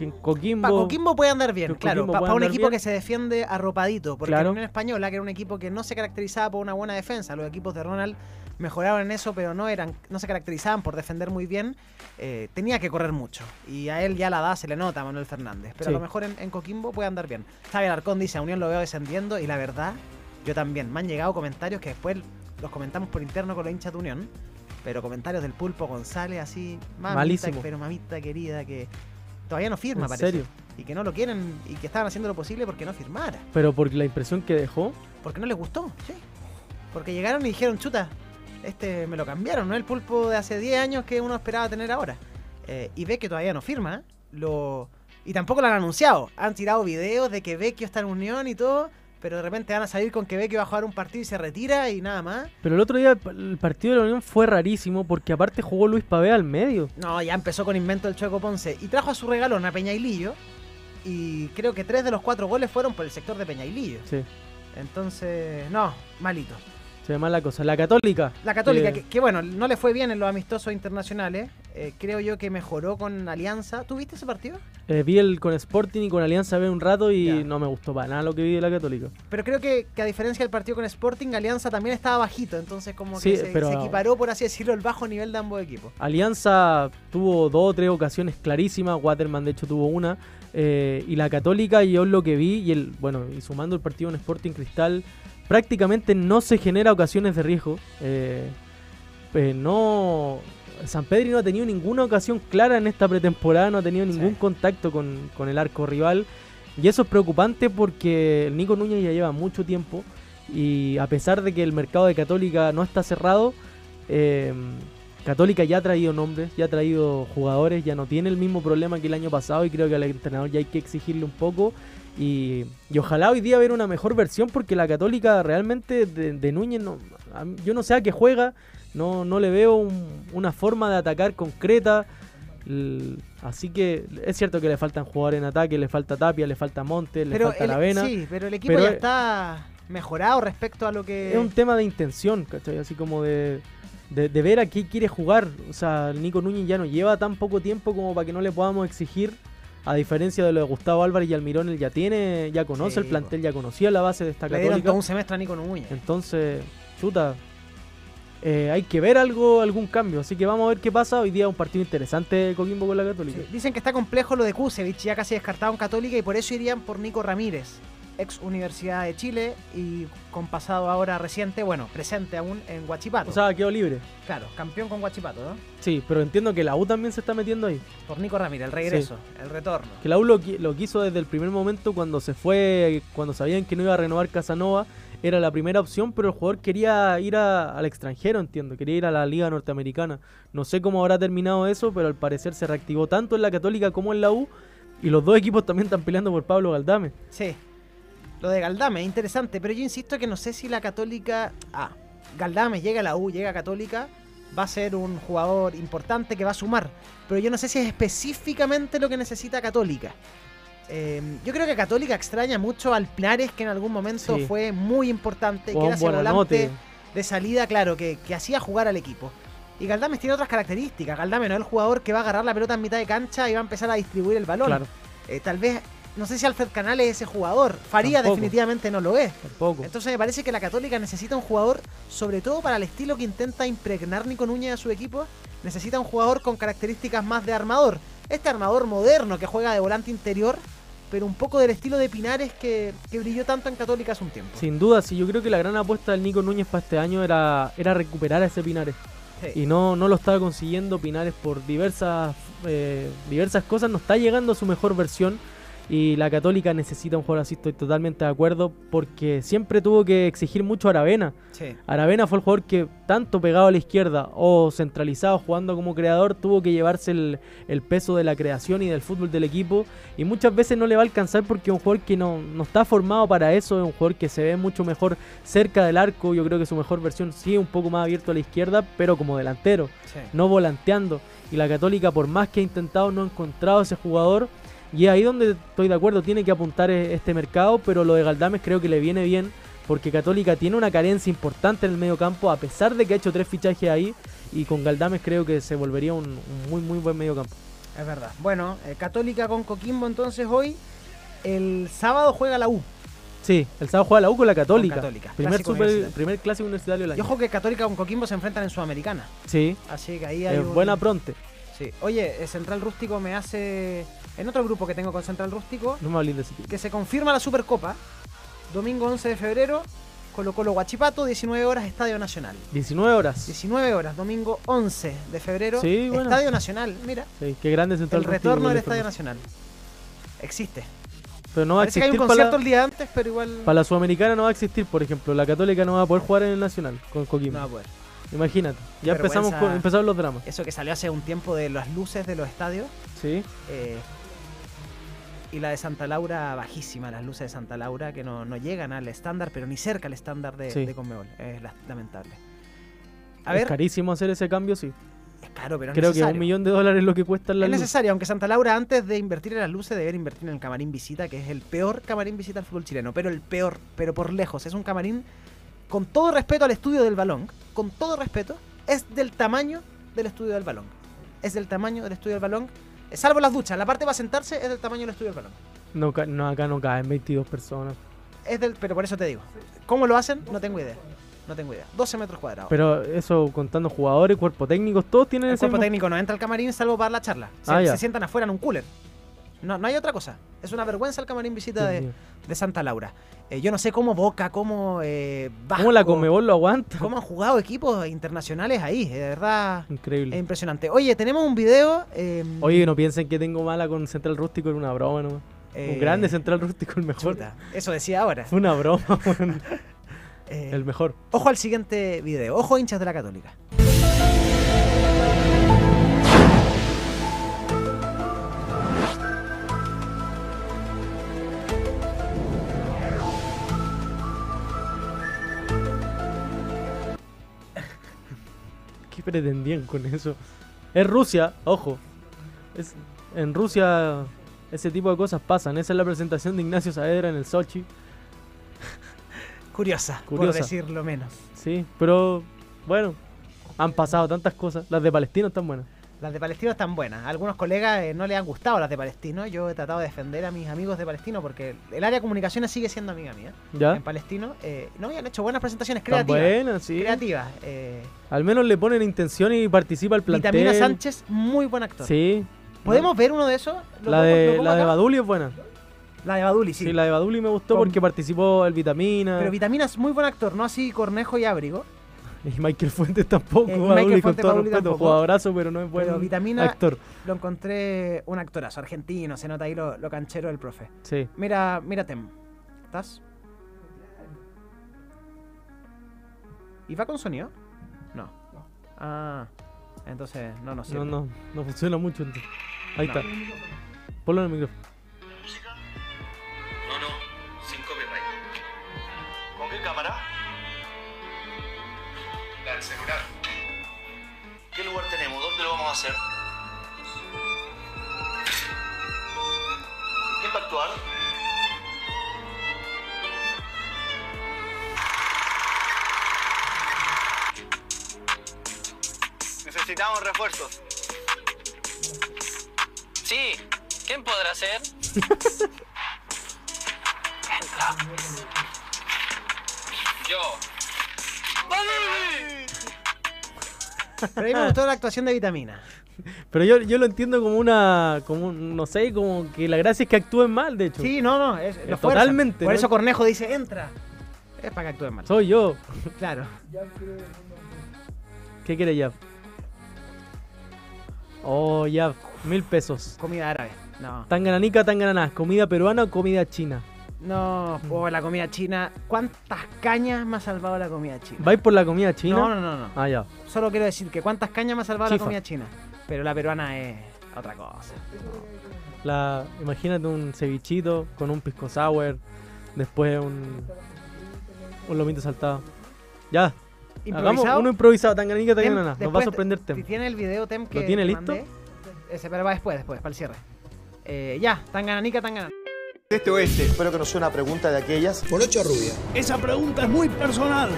que en Coquimbo... Para Coquimbo puede andar bien, claro. Para un equipo bien. que se defiende arropadito. Porque Claro. la Unión Española, que era un equipo que no se caracterizaba por una buena defensa, los equipos de Ronald mejoraron en eso, pero no eran no se caracterizaban por defender muy bien. eh, tenía que correr mucho. Y a él ya la da se le nota a Manuel Fernández. Pero Sí. a lo mejor en, en Coquimbo puede andar bien. Xavi Arcón dice, a Unión lo veo descendiendo. Y la verdad, yo también. Me han llegado comentarios que después los comentamos por interno con los hinchas de Unión. Pero comentarios del Pulpo González así, mamita, Malísimo. pero mamita querida, que todavía no firma, ¿En parece. serio? Y que no lo quieren y que estaban haciendo lo posible porque no firmara. Pero por la impresión que dejó... Porque no les gustó, sí. Porque llegaron y dijeron, chuta, este me lo cambiaron, ¿no? El pulpo de hace 10 años que uno esperaba tener ahora. Eh, y ve que todavía no firma. Lo... Y tampoco lo han anunciado. Han tirado videos de que Vecchio está en Unión y todo. Pero de repente van a salir con que Vecchio va a jugar un partido y se retira y nada más. Pero el otro día el partido de la Unión fue rarísimo porque aparte jugó Luis Pavea al medio. No, ya empezó con invento el Chueco Ponce. Y trajo a su regalón a Peñailillo. Y creo que tres de los cuatro goles fueron por el sector de Peñailillo. Sí, Entonces, no, malito. Se ve mal la cosa. La Católica. La Católica, que- que, que, bueno, no le fue bien en los amistosos internacionales. eh, creo yo que mejoró con Alianza. ¿Tú viste ese partido? Eh, vi el con Sporting y con Alianza B un rato y Ya. no me gustó para nada lo que vi de la Católica. Pero creo que, que a diferencia del partido con Sporting, Alianza también estaba bajito. Entonces, como Sí, que se, pero- se equiparó, por así decirlo, el bajo nivel de ambos equipos. Alianza tuvo dos o tres ocasiones clarísimas, Waterman de hecho tuvo una, eh, y la Católica yo lo que vi, y el bueno y sumando el partido en Sporting Cristal, prácticamente no se genera ocasiones de riesgo. eh, eh, no, San Pedro no ha tenido ninguna ocasión clara en esta pretemporada, no ha tenido ningún Sí. contacto con, con el arco rival, y eso es preocupante porque el Nico Núñez ya lleva mucho tiempo, y a pesar de que el mercado de Católica no está cerrado, eh, Católica ya ha traído nombres, ya ha traído jugadores, ya no tiene el mismo problema que el año pasado y creo que al entrenador ya hay que exigirle un poco y, y ojalá hoy día ver una mejor versión porque la Católica realmente de, de Núñez, no, yo no sé a qué juega, no, no le veo un- una forma de atacar concreta, así que es cierto que le faltan jugadores en ataque, le falta Tapia, le falta Montes, le falta el, Lavena. sí, pero el equipo pero ya es- está mejorado respecto a lo que. Es un tema de intención, ¿cachai? Así como de, de, de ver a qué quiere jugar. O sea, Nico Núñez ya no lleva tan poco tiempo como para que no le podamos exigir. A diferencia de lo de Gustavo Álvarez y Almirón, él ya tiene, ya conoce Sí, el plantel, ya conocía la base de esta le dieron católica. todo un semestre a Nico Núñez. Entonces, chuta, eh, hay que ver algo, algún cambio. Así que vamos a ver qué pasa. Hoy día un partido interesante Coquimbo con la Católica. Sí, Dicen que está complejo lo de Kusevich, ya casi descartado en Católica, y por eso irían por Nico Ramírez, ex Universidad de Chile y con pasado ahora reciente, bueno, presente aún en Huachipato. O sea, quedó libre. claro, campeón con Huachipato, ¿no? Sí, pero entiendo que la U también se está metiendo ahí. Por Nico Ramírez, el regreso, el retorno. Que la U lo, qui- lo quiso desde el primer momento cuando se fue, cuando sabían que no iba a renovar Casanova, era la primera opción, pero el jugador quería ir a- al extranjero, entiendo, quería ir a la liga norteamericana. No sé cómo habrá terminado eso, pero al parecer se reactivó tanto en la Católica como en la U, y los dos equipos también están peleando por Pablo Galdame. Sí. Lo de Galdame, interesante, pero yo insisto que no sé si la Católica. Ah, Galdame llega a la U, llega a Católica, va a ser un jugador importante que va a sumar. Pero yo no sé si es específicamente lo que necesita Católica. Eh, yo creo que Católica extraña mucho al Pinares, que en algún momento Sí. fue muy importante, que era ese volante de salida, claro, que, que hacía jugar al equipo. Y Galdames tiene otras características. Galdames no es el jugador que va a agarrar la pelota en mitad de cancha y va a empezar a distribuir el balón. Claro, Eh, tal vez, no sé si Alfred Canales es ese jugador. Faría Tampoco. definitivamente no lo es. tampoco. Entonces me parece que la Católica necesita un jugador, sobre todo para el estilo que intenta impregnar Nico Núñez a su equipo, necesita un jugador con características más de armador. Este armador moderno que juega de volante interior, pero un poco del estilo de Pinares que, que brilló tanto en Católica hace un tiempo. Sin duda, sí, yo creo que la gran apuesta del Nico Núñez para este año era, era recuperar a ese Pinares. Sí. Y no, no lo estaba consiguiendo Pinares por diversas, eh, diversas cosas, no está llegando a su mejor versión. Y la Católica necesita un jugador así, estoy totalmente de acuerdo, porque siempre tuvo que exigir mucho a Aravena. Sí. Aravena fue el jugador que, tanto pegado a la izquierda o centralizado jugando como creador, tuvo que llevarse el, el peso de la creación y del fútbol del equipo. Y muchas veces no le va a alcanzar porque es un jugador que no, no está formado para eso, es un jugador que se ve mucho mejor cerca del arco. Yo creo que su mejor versión sí un poco más abierto a la izquierda, pero como delantero, Sí. no volanteando. Y la Católica, por más que ha intentado, no ha encontrado ese jugador. Y es ahí donde estoy de acuerdo, tiene que apuntar e- este mercado, pero lo de Galdames creo que le viene bien, porque Católica tiene una carencia importante en el medio campo, a pesar de que ha hecho tres fichajes ahí, y con Galdames creo que se volvería un, un muy muy buen medio campo. Es verdad. Bueno, eh, Católica con Coquimbo entonces hoy. El sábado juega la U. Sí, el sábado juega la U con la Católica. Católica, Primer, clásico super- universitario. primer clásico universitario del Y año. ojo que Católica con Coquimbo se enfrentan en Sudamericana. Sí, Así que ahí hay es un- buena pronte. Sí. Oye, eh, Central Rústico me hace. En otro grupo que tengo con Central Rústico, No me hables de ese tipo. que se confirma la Supercopa. Domingo 11 de febrero, Colo Colo Guachipato, 19 horas, Estadio Nacional. 19 horas. 19 horas, domingo 11 de febrero, Sí, bueno. Estadio Nacional. Mira, Sí, qué grande Central el Rústico retorno del Estadio. Nacional. Existe. Pero no va a Parece que hay un existir para concierto la, el día antes, pero igual para la Sudamericana no va a existir, por ejemplo. La Católica no va a poder jugar en el Nacional con Coquimbo. no va a poder. Imagínate. Ya empezamos con, empezaron los dramas. Eso que salió hace un tiempo de las luces de los estadios. Sí. eh, y la de Santa Laura bajísima, las luces de Santa Laura que no, no llegan al estándar, pero ni cerca al estándar de, Sí. de Conmebol. Es la- lamentable. A es ver, carísimo hacer ese cambio, sí. es caro, pero es Creo que necesario. un millón de dólares es lo que cuesta la Es luz. necesario, aunque Santa Laura antes de invertir en las luces debería invertir en el camarín visita, que es el peor camarín visita al fútbol chileno, pero el peor, pero por lejos. Es un camarín, con todo respeto al estudio del balón, con todo respeto, es del tamaño del estudio del balón. Es del tamaño del estudio del balón, salvo las duchas, la parte para sentarse es del tamaño del estudio del balón. No, no, acá no caen 22 personas. Es del, pero por eso te digo. ¿Cómo lo hacen? No tengo idea. No tengo idea. 12 metros cuadrados. Pero eso contando jugadores, cuerpo técnicos, todos tienen el ese cuerpo mismo- técnico no entra al camarín salvo para la charla. Se, Ah, se sientan afuera en un cooler. No, no hay otra cosa. Es una vergüenza el camarín visita de, de Santa Laura. Eh, yo no sé cómo Boca, cómo eh, Vasco, ¿Cómo la Comebol lo aguanta? cómo han jugado equipos internacionales ahí. eh, De verdad, Increíble. es impresionante. Oye, tenemos un video. eh, Oye, no piensen que tengo mala con Central Rústico, era una broma nomás. eh, Un grande Central Rústico, el mejor. chuta, eso decía ahora. Fue una broma. Eh, el mejor. Ojo al siguiente video. Ojo, hinchas de la Católica. ¿Qué pretendían con eso? Es Rusia, ojo. Es, en Rusia ese tipo de cosas pasan. Esa es la presentación de Ignacio Saavedra en el Sochi. Curiosa, por Curiosa. decirlo menos. Sí, pero bueno, han pasado tantas cosas. Las de Palestino están buenas. Las de Palestino están buenas. A algunos colegas eh, no les han gustado las de Palestino. Yo he tratado de defender a mis amigos de Palestino porque el área de comunicaciones sigue siendo amiga mía. ¿Ya? En Palestino eh, no habían hecho buenas presentaciones creativas. buenas, sí. Creativas. eh, Al menos le ponen intención y participa el plantel. Vitamina Sánchez, muy buen actor. Sí. ¿Podemos ver uno de esos? ¿Lo La lo de, la? Baduli es buena. La de Baduli, sí. Sí, la de Baduli me gustó Con- porque participó el Vitamina. Pero Vitamina es muy buen actor, no así Cornejo y Abrigo. Y Michael Fuentes tampoco. Eh, con todo respeto. tampoco. Jugadorazo, pero no es buen Pero Vitamina actor. lo encontré un actorazo argentino, se nota ahí lo, lo canchero del profe. Sí. Mira, mira Tem. ¿Estás? ¿Y va con sonido? No. Ah, entonces no nos sirve. No, no, no funciona mucho. entonces. Ahí No. está. Ponlo en el micrófono. No, no, sin copyright. ¿Con qué cámara? Celular. lugar tenemos? ¿Dónde lo vamos a hacer? ¿Quién va a actuar? Necesitamos refuerzos. Sí, ¿quién podrá ser? Entra. Yo. Pero a mí me gustó la actuación de Vitamina. Pero yo, yo lo entiendo como una. como un- no sé, como que la gracia es que actúen mal, de hecho. Sí, no, no, es, lo fuerzan. totalmente, Por ¿no? eso Cornejo dice, entra. Es para que actúen mal. Soy yo. Claro. ¿Qué quiere Yav? Oh, Yav, mil pesos. Comida árabe. No. Tangananica, tangananá. ¿Comida peruana o comida china? No, o la comida china. ¿Cuántas cañas me ha salvado la comida china? ¿Vais por la comida china? No, no, no, no. Ah, ya. Solo quiero decir que cuántas cañas me ha salvado Chifa. la comida china. Pero la peruana es otra cosa. La, imagínate un cevichito con un pisco sour, después un, un lomito saltado. Ya. Hagamos uno improvisado, tangananica, Tem, tangananá. Nos va a sorprender Si Tem. tiene el video Tem que ¿Lo tiene listo? mandé, ese, pero va después, después, para el cierre. Eh, ya, tangananica, tangananá. Este oeste. Espero que no sea una pregunta de aquellas. ¿Polocho o rubia? Esa pregunta es muy personal.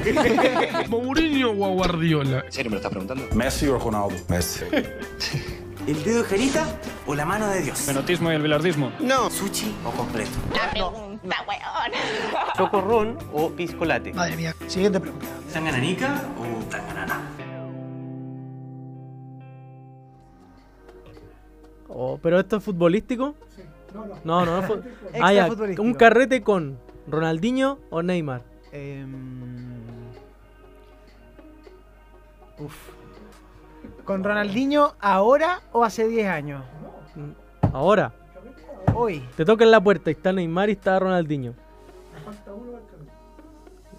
¿Mourinho o Guardiola? ¿En serio me lo estás preguntando? ¿Messi o Ronaldo? Messi. ¿El dedo de Jerita o la mano de Dios? Fenotismo y el bilardismo. No. ¿Sushi o completo? La pregunta, weón. ¿Chocorrón o piscolate? Madre mía. Siguiente pregunta. ¿Tangananica o tangananá? Oh, ¿Pero esto es futbolístico? No, no. No, no, ah, ya. Un carrete con Ronaldinho o Neymar. Em, uf. ¿Con Ronaldinho ahora o hace 10 años? Ahora, Hoy. te toca en la puerta y está Neymar y está Ronaldinho.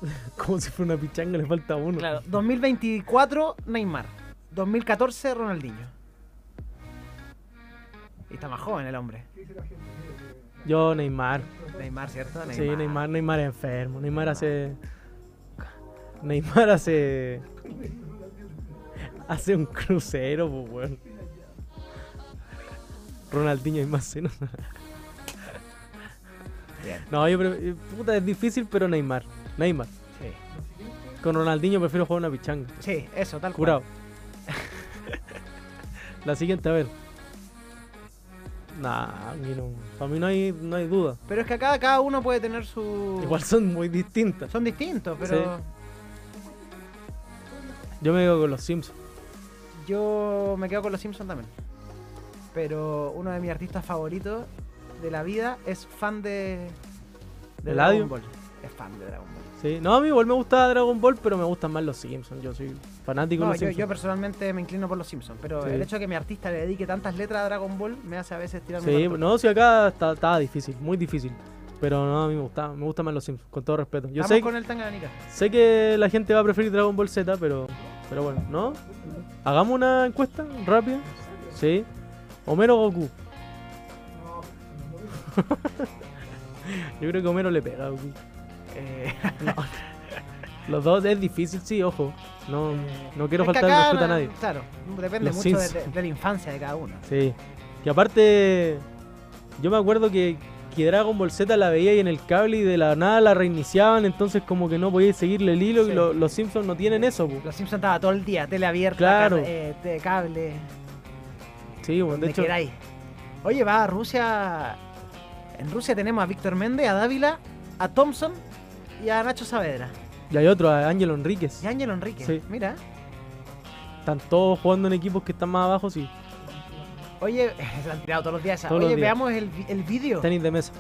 Como si fuera una pichanga, le falta uno. Claro, 2024 Neymar. 2014 Ronaldinho. Y está más joven el hombre. Yo, Neymar. Neymar, ¿cierto? Sí, Neymar, Neymar es enfermo. Neymar hace. Neymar hace. Hace un crucero, pues, weón. Ronaldinho es más seno. No, yo pre- puta, es difícil, pero Neymar. Neymar. Sí. Con Ronaldinho prefiero jugar una pichanga. Sí, eso, tal Curado. cual. La siguiente, a ver. Nah, no. Para mí no hay, no hay duda. Pero es que acá cada uno puede tener su. Igual son muy distintas. Son distintos, pero. Yo me quedo con los Simpsons. Yo me quedo con los Simpsons también. Pero uno de mis artistas favoritos de la vida es fan de. de ¿Eladio? Dragon Ball. Es fan de Dragon Ball. Sí. No, a mí igual me gusta Dragon Ball, pero me gustan más los Simpsons. Yo soy fanático No, de los yo, Simpsons. yo personalmente me inclino por los Simpsons, pero Sí. el hecho de que mi artista le dedique tantas letras a Dragon Ball me hace a veces tirarme Sí, no, si acá está- estaba difícil, muy difícil. Pero no, a mí me gusta, me gustan más los Simpsons, con todo respeto. Yo Vamos sé, con el Tanganyika. sé que la gente va a preferir Dragon Ball Z, pero, pero bueno, ¿no? Hagamos una encuesta rápida. Sí. Homero o Goku. Yo creo que Homero le pega a Goku. Eh, No. Los dos es difícil, sí, ojo. No, no quiero que faltar el respeto a nadie. Claro, depende Los mucho de, Simpsons. de- de la infancia de cada uno. Sí. Y aparte, yo me acuerdo que, que Dragon Ball Z la veía ahí en el cable y de la nada la reiniciaban, entonces como que no podía seguirle el hilo Sí. y lo- los Simpsons no tienen eso. po. Los Simpsons estaba todo el día, tele abierta, Claro. eh, de cable, Sí, bueno, de hecho, queráis. Oye, va a Rusia. En Rusia tenemos a Víctor Méndez, a Dávila, a Thompson y a Nacho Saavedra. y hay otro, a Ángelo Enríquez. Y Ángelo Enrique. Sí. Mira. Están todos jugando en equipos que están más abajo, sí. Oye, se han tirado todos los días. esa. Todos los Oye, días. veamos el, el vídeo. Tenis de mesa.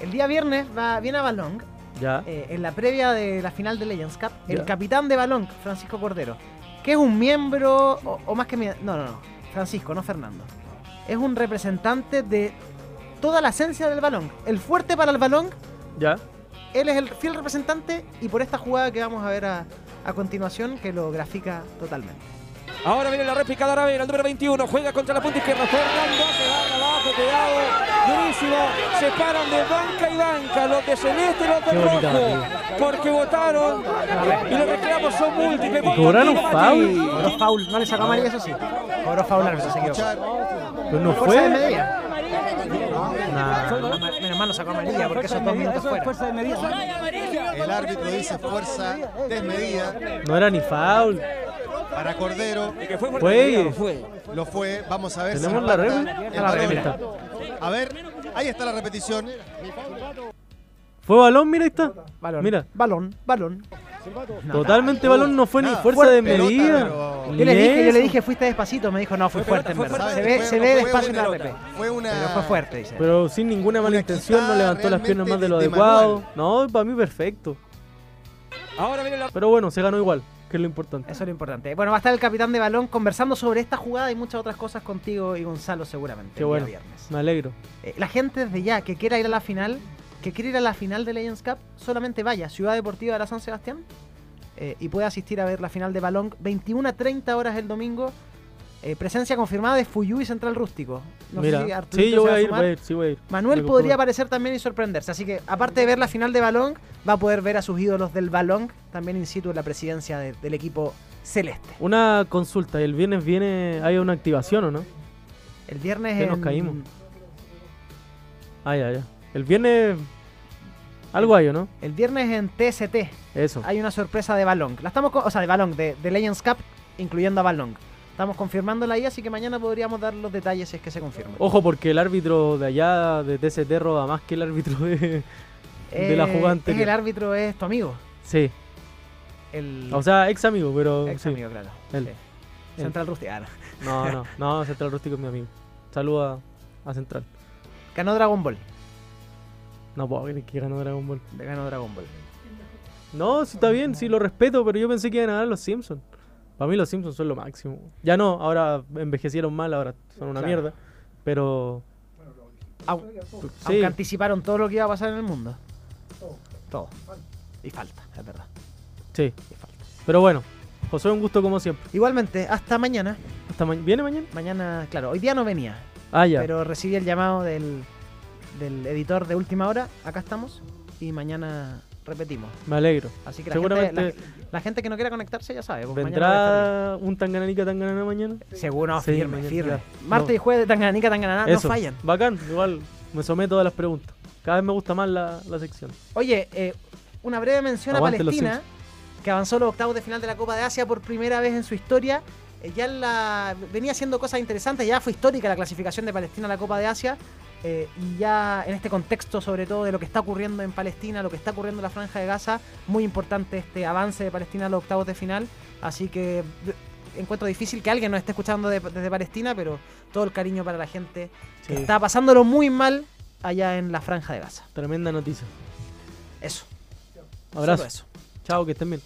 El día viernes va, viene a Balong, Ya. eh, en la previa de la final de Legends Cup, el capitán de Balong, Francisco Cordero, que es un miembro, o, o más que... mi- No, no, no, Francisco, no Fernando. Es un representante de toda la esencia del balón. El fuerte para el balón, Ya. Él es el fiel representante y por esta jugada que vamos a ver a, a continuación, que lo grafica totalmente. Ahora viene la réplica de Aravena, el número 21. Juega contra la punta izquierda. Fernando hace darle abajo. Cuidado. Durísimo. se paran de banca y banca, los de celeste y los de rojo, porque votaron y los reclamos son múltiples. ¿Y cobraron foul? Cobró foul, no le sacó amarilla, eso sí. Cobró foul árbitro, se equivocó. Pero no Fuerza de fue. Nah. Menos mal no sacó amarilla porque esos dos minutos fuera. El árbitro dice fuerza desmedida No era ni foul. para Cordero. Fue. Lo fue. Vamos a ver ¿Tenemos si la empata réplica? el La balón. réplica. A ver, ahí está la repetición. ¿Fue balón? Mira, ahí está. Balón. Mira. Balón, balón. Totalmente balón, no fue ni fuerza fuerte de medida. Yo le dije, yo le eso. dije, fuiste despacito. Me dijo, no, fue fuerte en verdad. Se ve, se despacio en la una- RP. Fue una. Pero fue fuerte, dice. Pero sin ninguna mala intención, no levantó las piernas más de lo adecuado. No, para mí perfecto. Ahora Pero bueno, se ganó igual, que es lo importante. Eso es lo importante. Bueno, va a estar el capitán de balón conversando sobre esta jugada y muchas otras cosas contigo y Gonzalo seguramente. Qué bueno. viernes. Me alegro. Eh, la gente desde ya que quiera ir a la final, que quiera ir a la final de Legends Cup, solamente vaya a Ciudad Deportiva de la San Sebastián eh, y puede asistir a ver la final de balón 21 a 30 horas el domingo. Eh, presencia confirmada de Fuyú y Central Rústico. No sé Mira, si Arturito sí, yo voy a ir, voy a ir, sí voy a ir. Manuel podría aparecer también y sorprenderse. Así que, aparte de ver la final de balón, va a poder ver a sus ídolos del balón también in situ en la presidencia de- del equipo celeste. Una consulta, ¿el viernes viene, hay una activación o no? El viernes Que nos caímos. Ah, ya, ya. El viernes algo hay, ¿o no? El viernes en TST Eso. hay una sorpresa de balón. La estamos, o sea, de balón, de, de Legends Cup, incluyendo a balón. Estamos confirmándola ahí, así que mañana podríamos dar los detalles si es que se confirma. Ojo, porque el árbitro de allá, de TCT, roba más que el árbitro de, de la Eh, jugada es el árbitro es tu amigo. Sí. El O sea, ex amigo, pero. ex sí. amigo, claro. Él. Sí. Central Rústica. No, no, no, Central Rústico es mi amigo. Saluda a Central. Ganó Dragon Ball. No puedo creer que ganó Dragon Ball. Ganó Dragon Ball. No, sí está bien, sí lo respeto, pero yo pensé que iban a ganar los Simpsons. Para mí los Simpsons son lo máximo. Ya no, ahora envejecieron mal, ahora son una Claro. mierda. Pero. Au- Sí. Aunque anticiparon todo lo que iba a pasar en el mundo. Todo. Y falta, es verdad. Sí. Pero bueno, José, un gusto como siempre. Igualmente, hasta mañana. Hasta ma- ¿Viene mañana? Mañana, claro, hoy día no venía. Ah, ya. Pero recibí el llamado del, del editor de última hora. Acá estamos. Y mañana repetimos. Me alegro. Así que la, Seguramente gente, la, la gente que no quiera conectarse ya sabe. pues vendrá un Tangananica Tanganana mañana. Seguro, Sí, firme, firme. Martes No. y jueves de Tangananica, Tangananá, no fallan. Bacán, igual me someto a las preguntas. Cada vez me gusta más la, la sección. Oye, eh, una breve mención Aguante a Palestina, que avanzó los octavos de final de la Copa de Asia por primera vez en su historia. Eh, ya la, venía haciendo cosas interesantes, ya fue histórica la clasificación de Palestina a la Copa de Asia. Eh, y ya en este contexto, sobre todo de lo que está ocurriendo en Palestina, lo que está ocurriendo en la Franja de Gaza, muy importante este avance de Palestina a los octavos de final. Así que encuentro difícil que alguien nos esté escuchando de- desde Palestina, pero todo el cariño para la gente que está pasándolo muy mal allá en la Franja de Gaza. Tremenda noticia. Eso. Abrazo. Solo eso. Chao, que estén bien.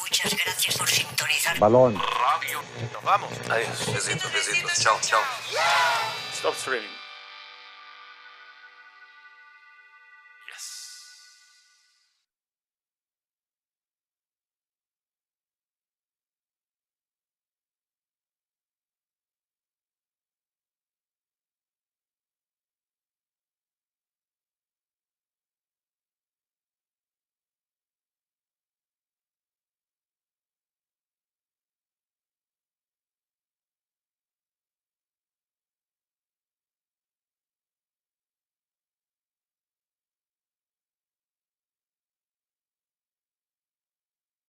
Muchas gracias por sintonizar. Balón. Nos vamos. Adiós. Besitos, besitos. Chao, chao. Stop streaming.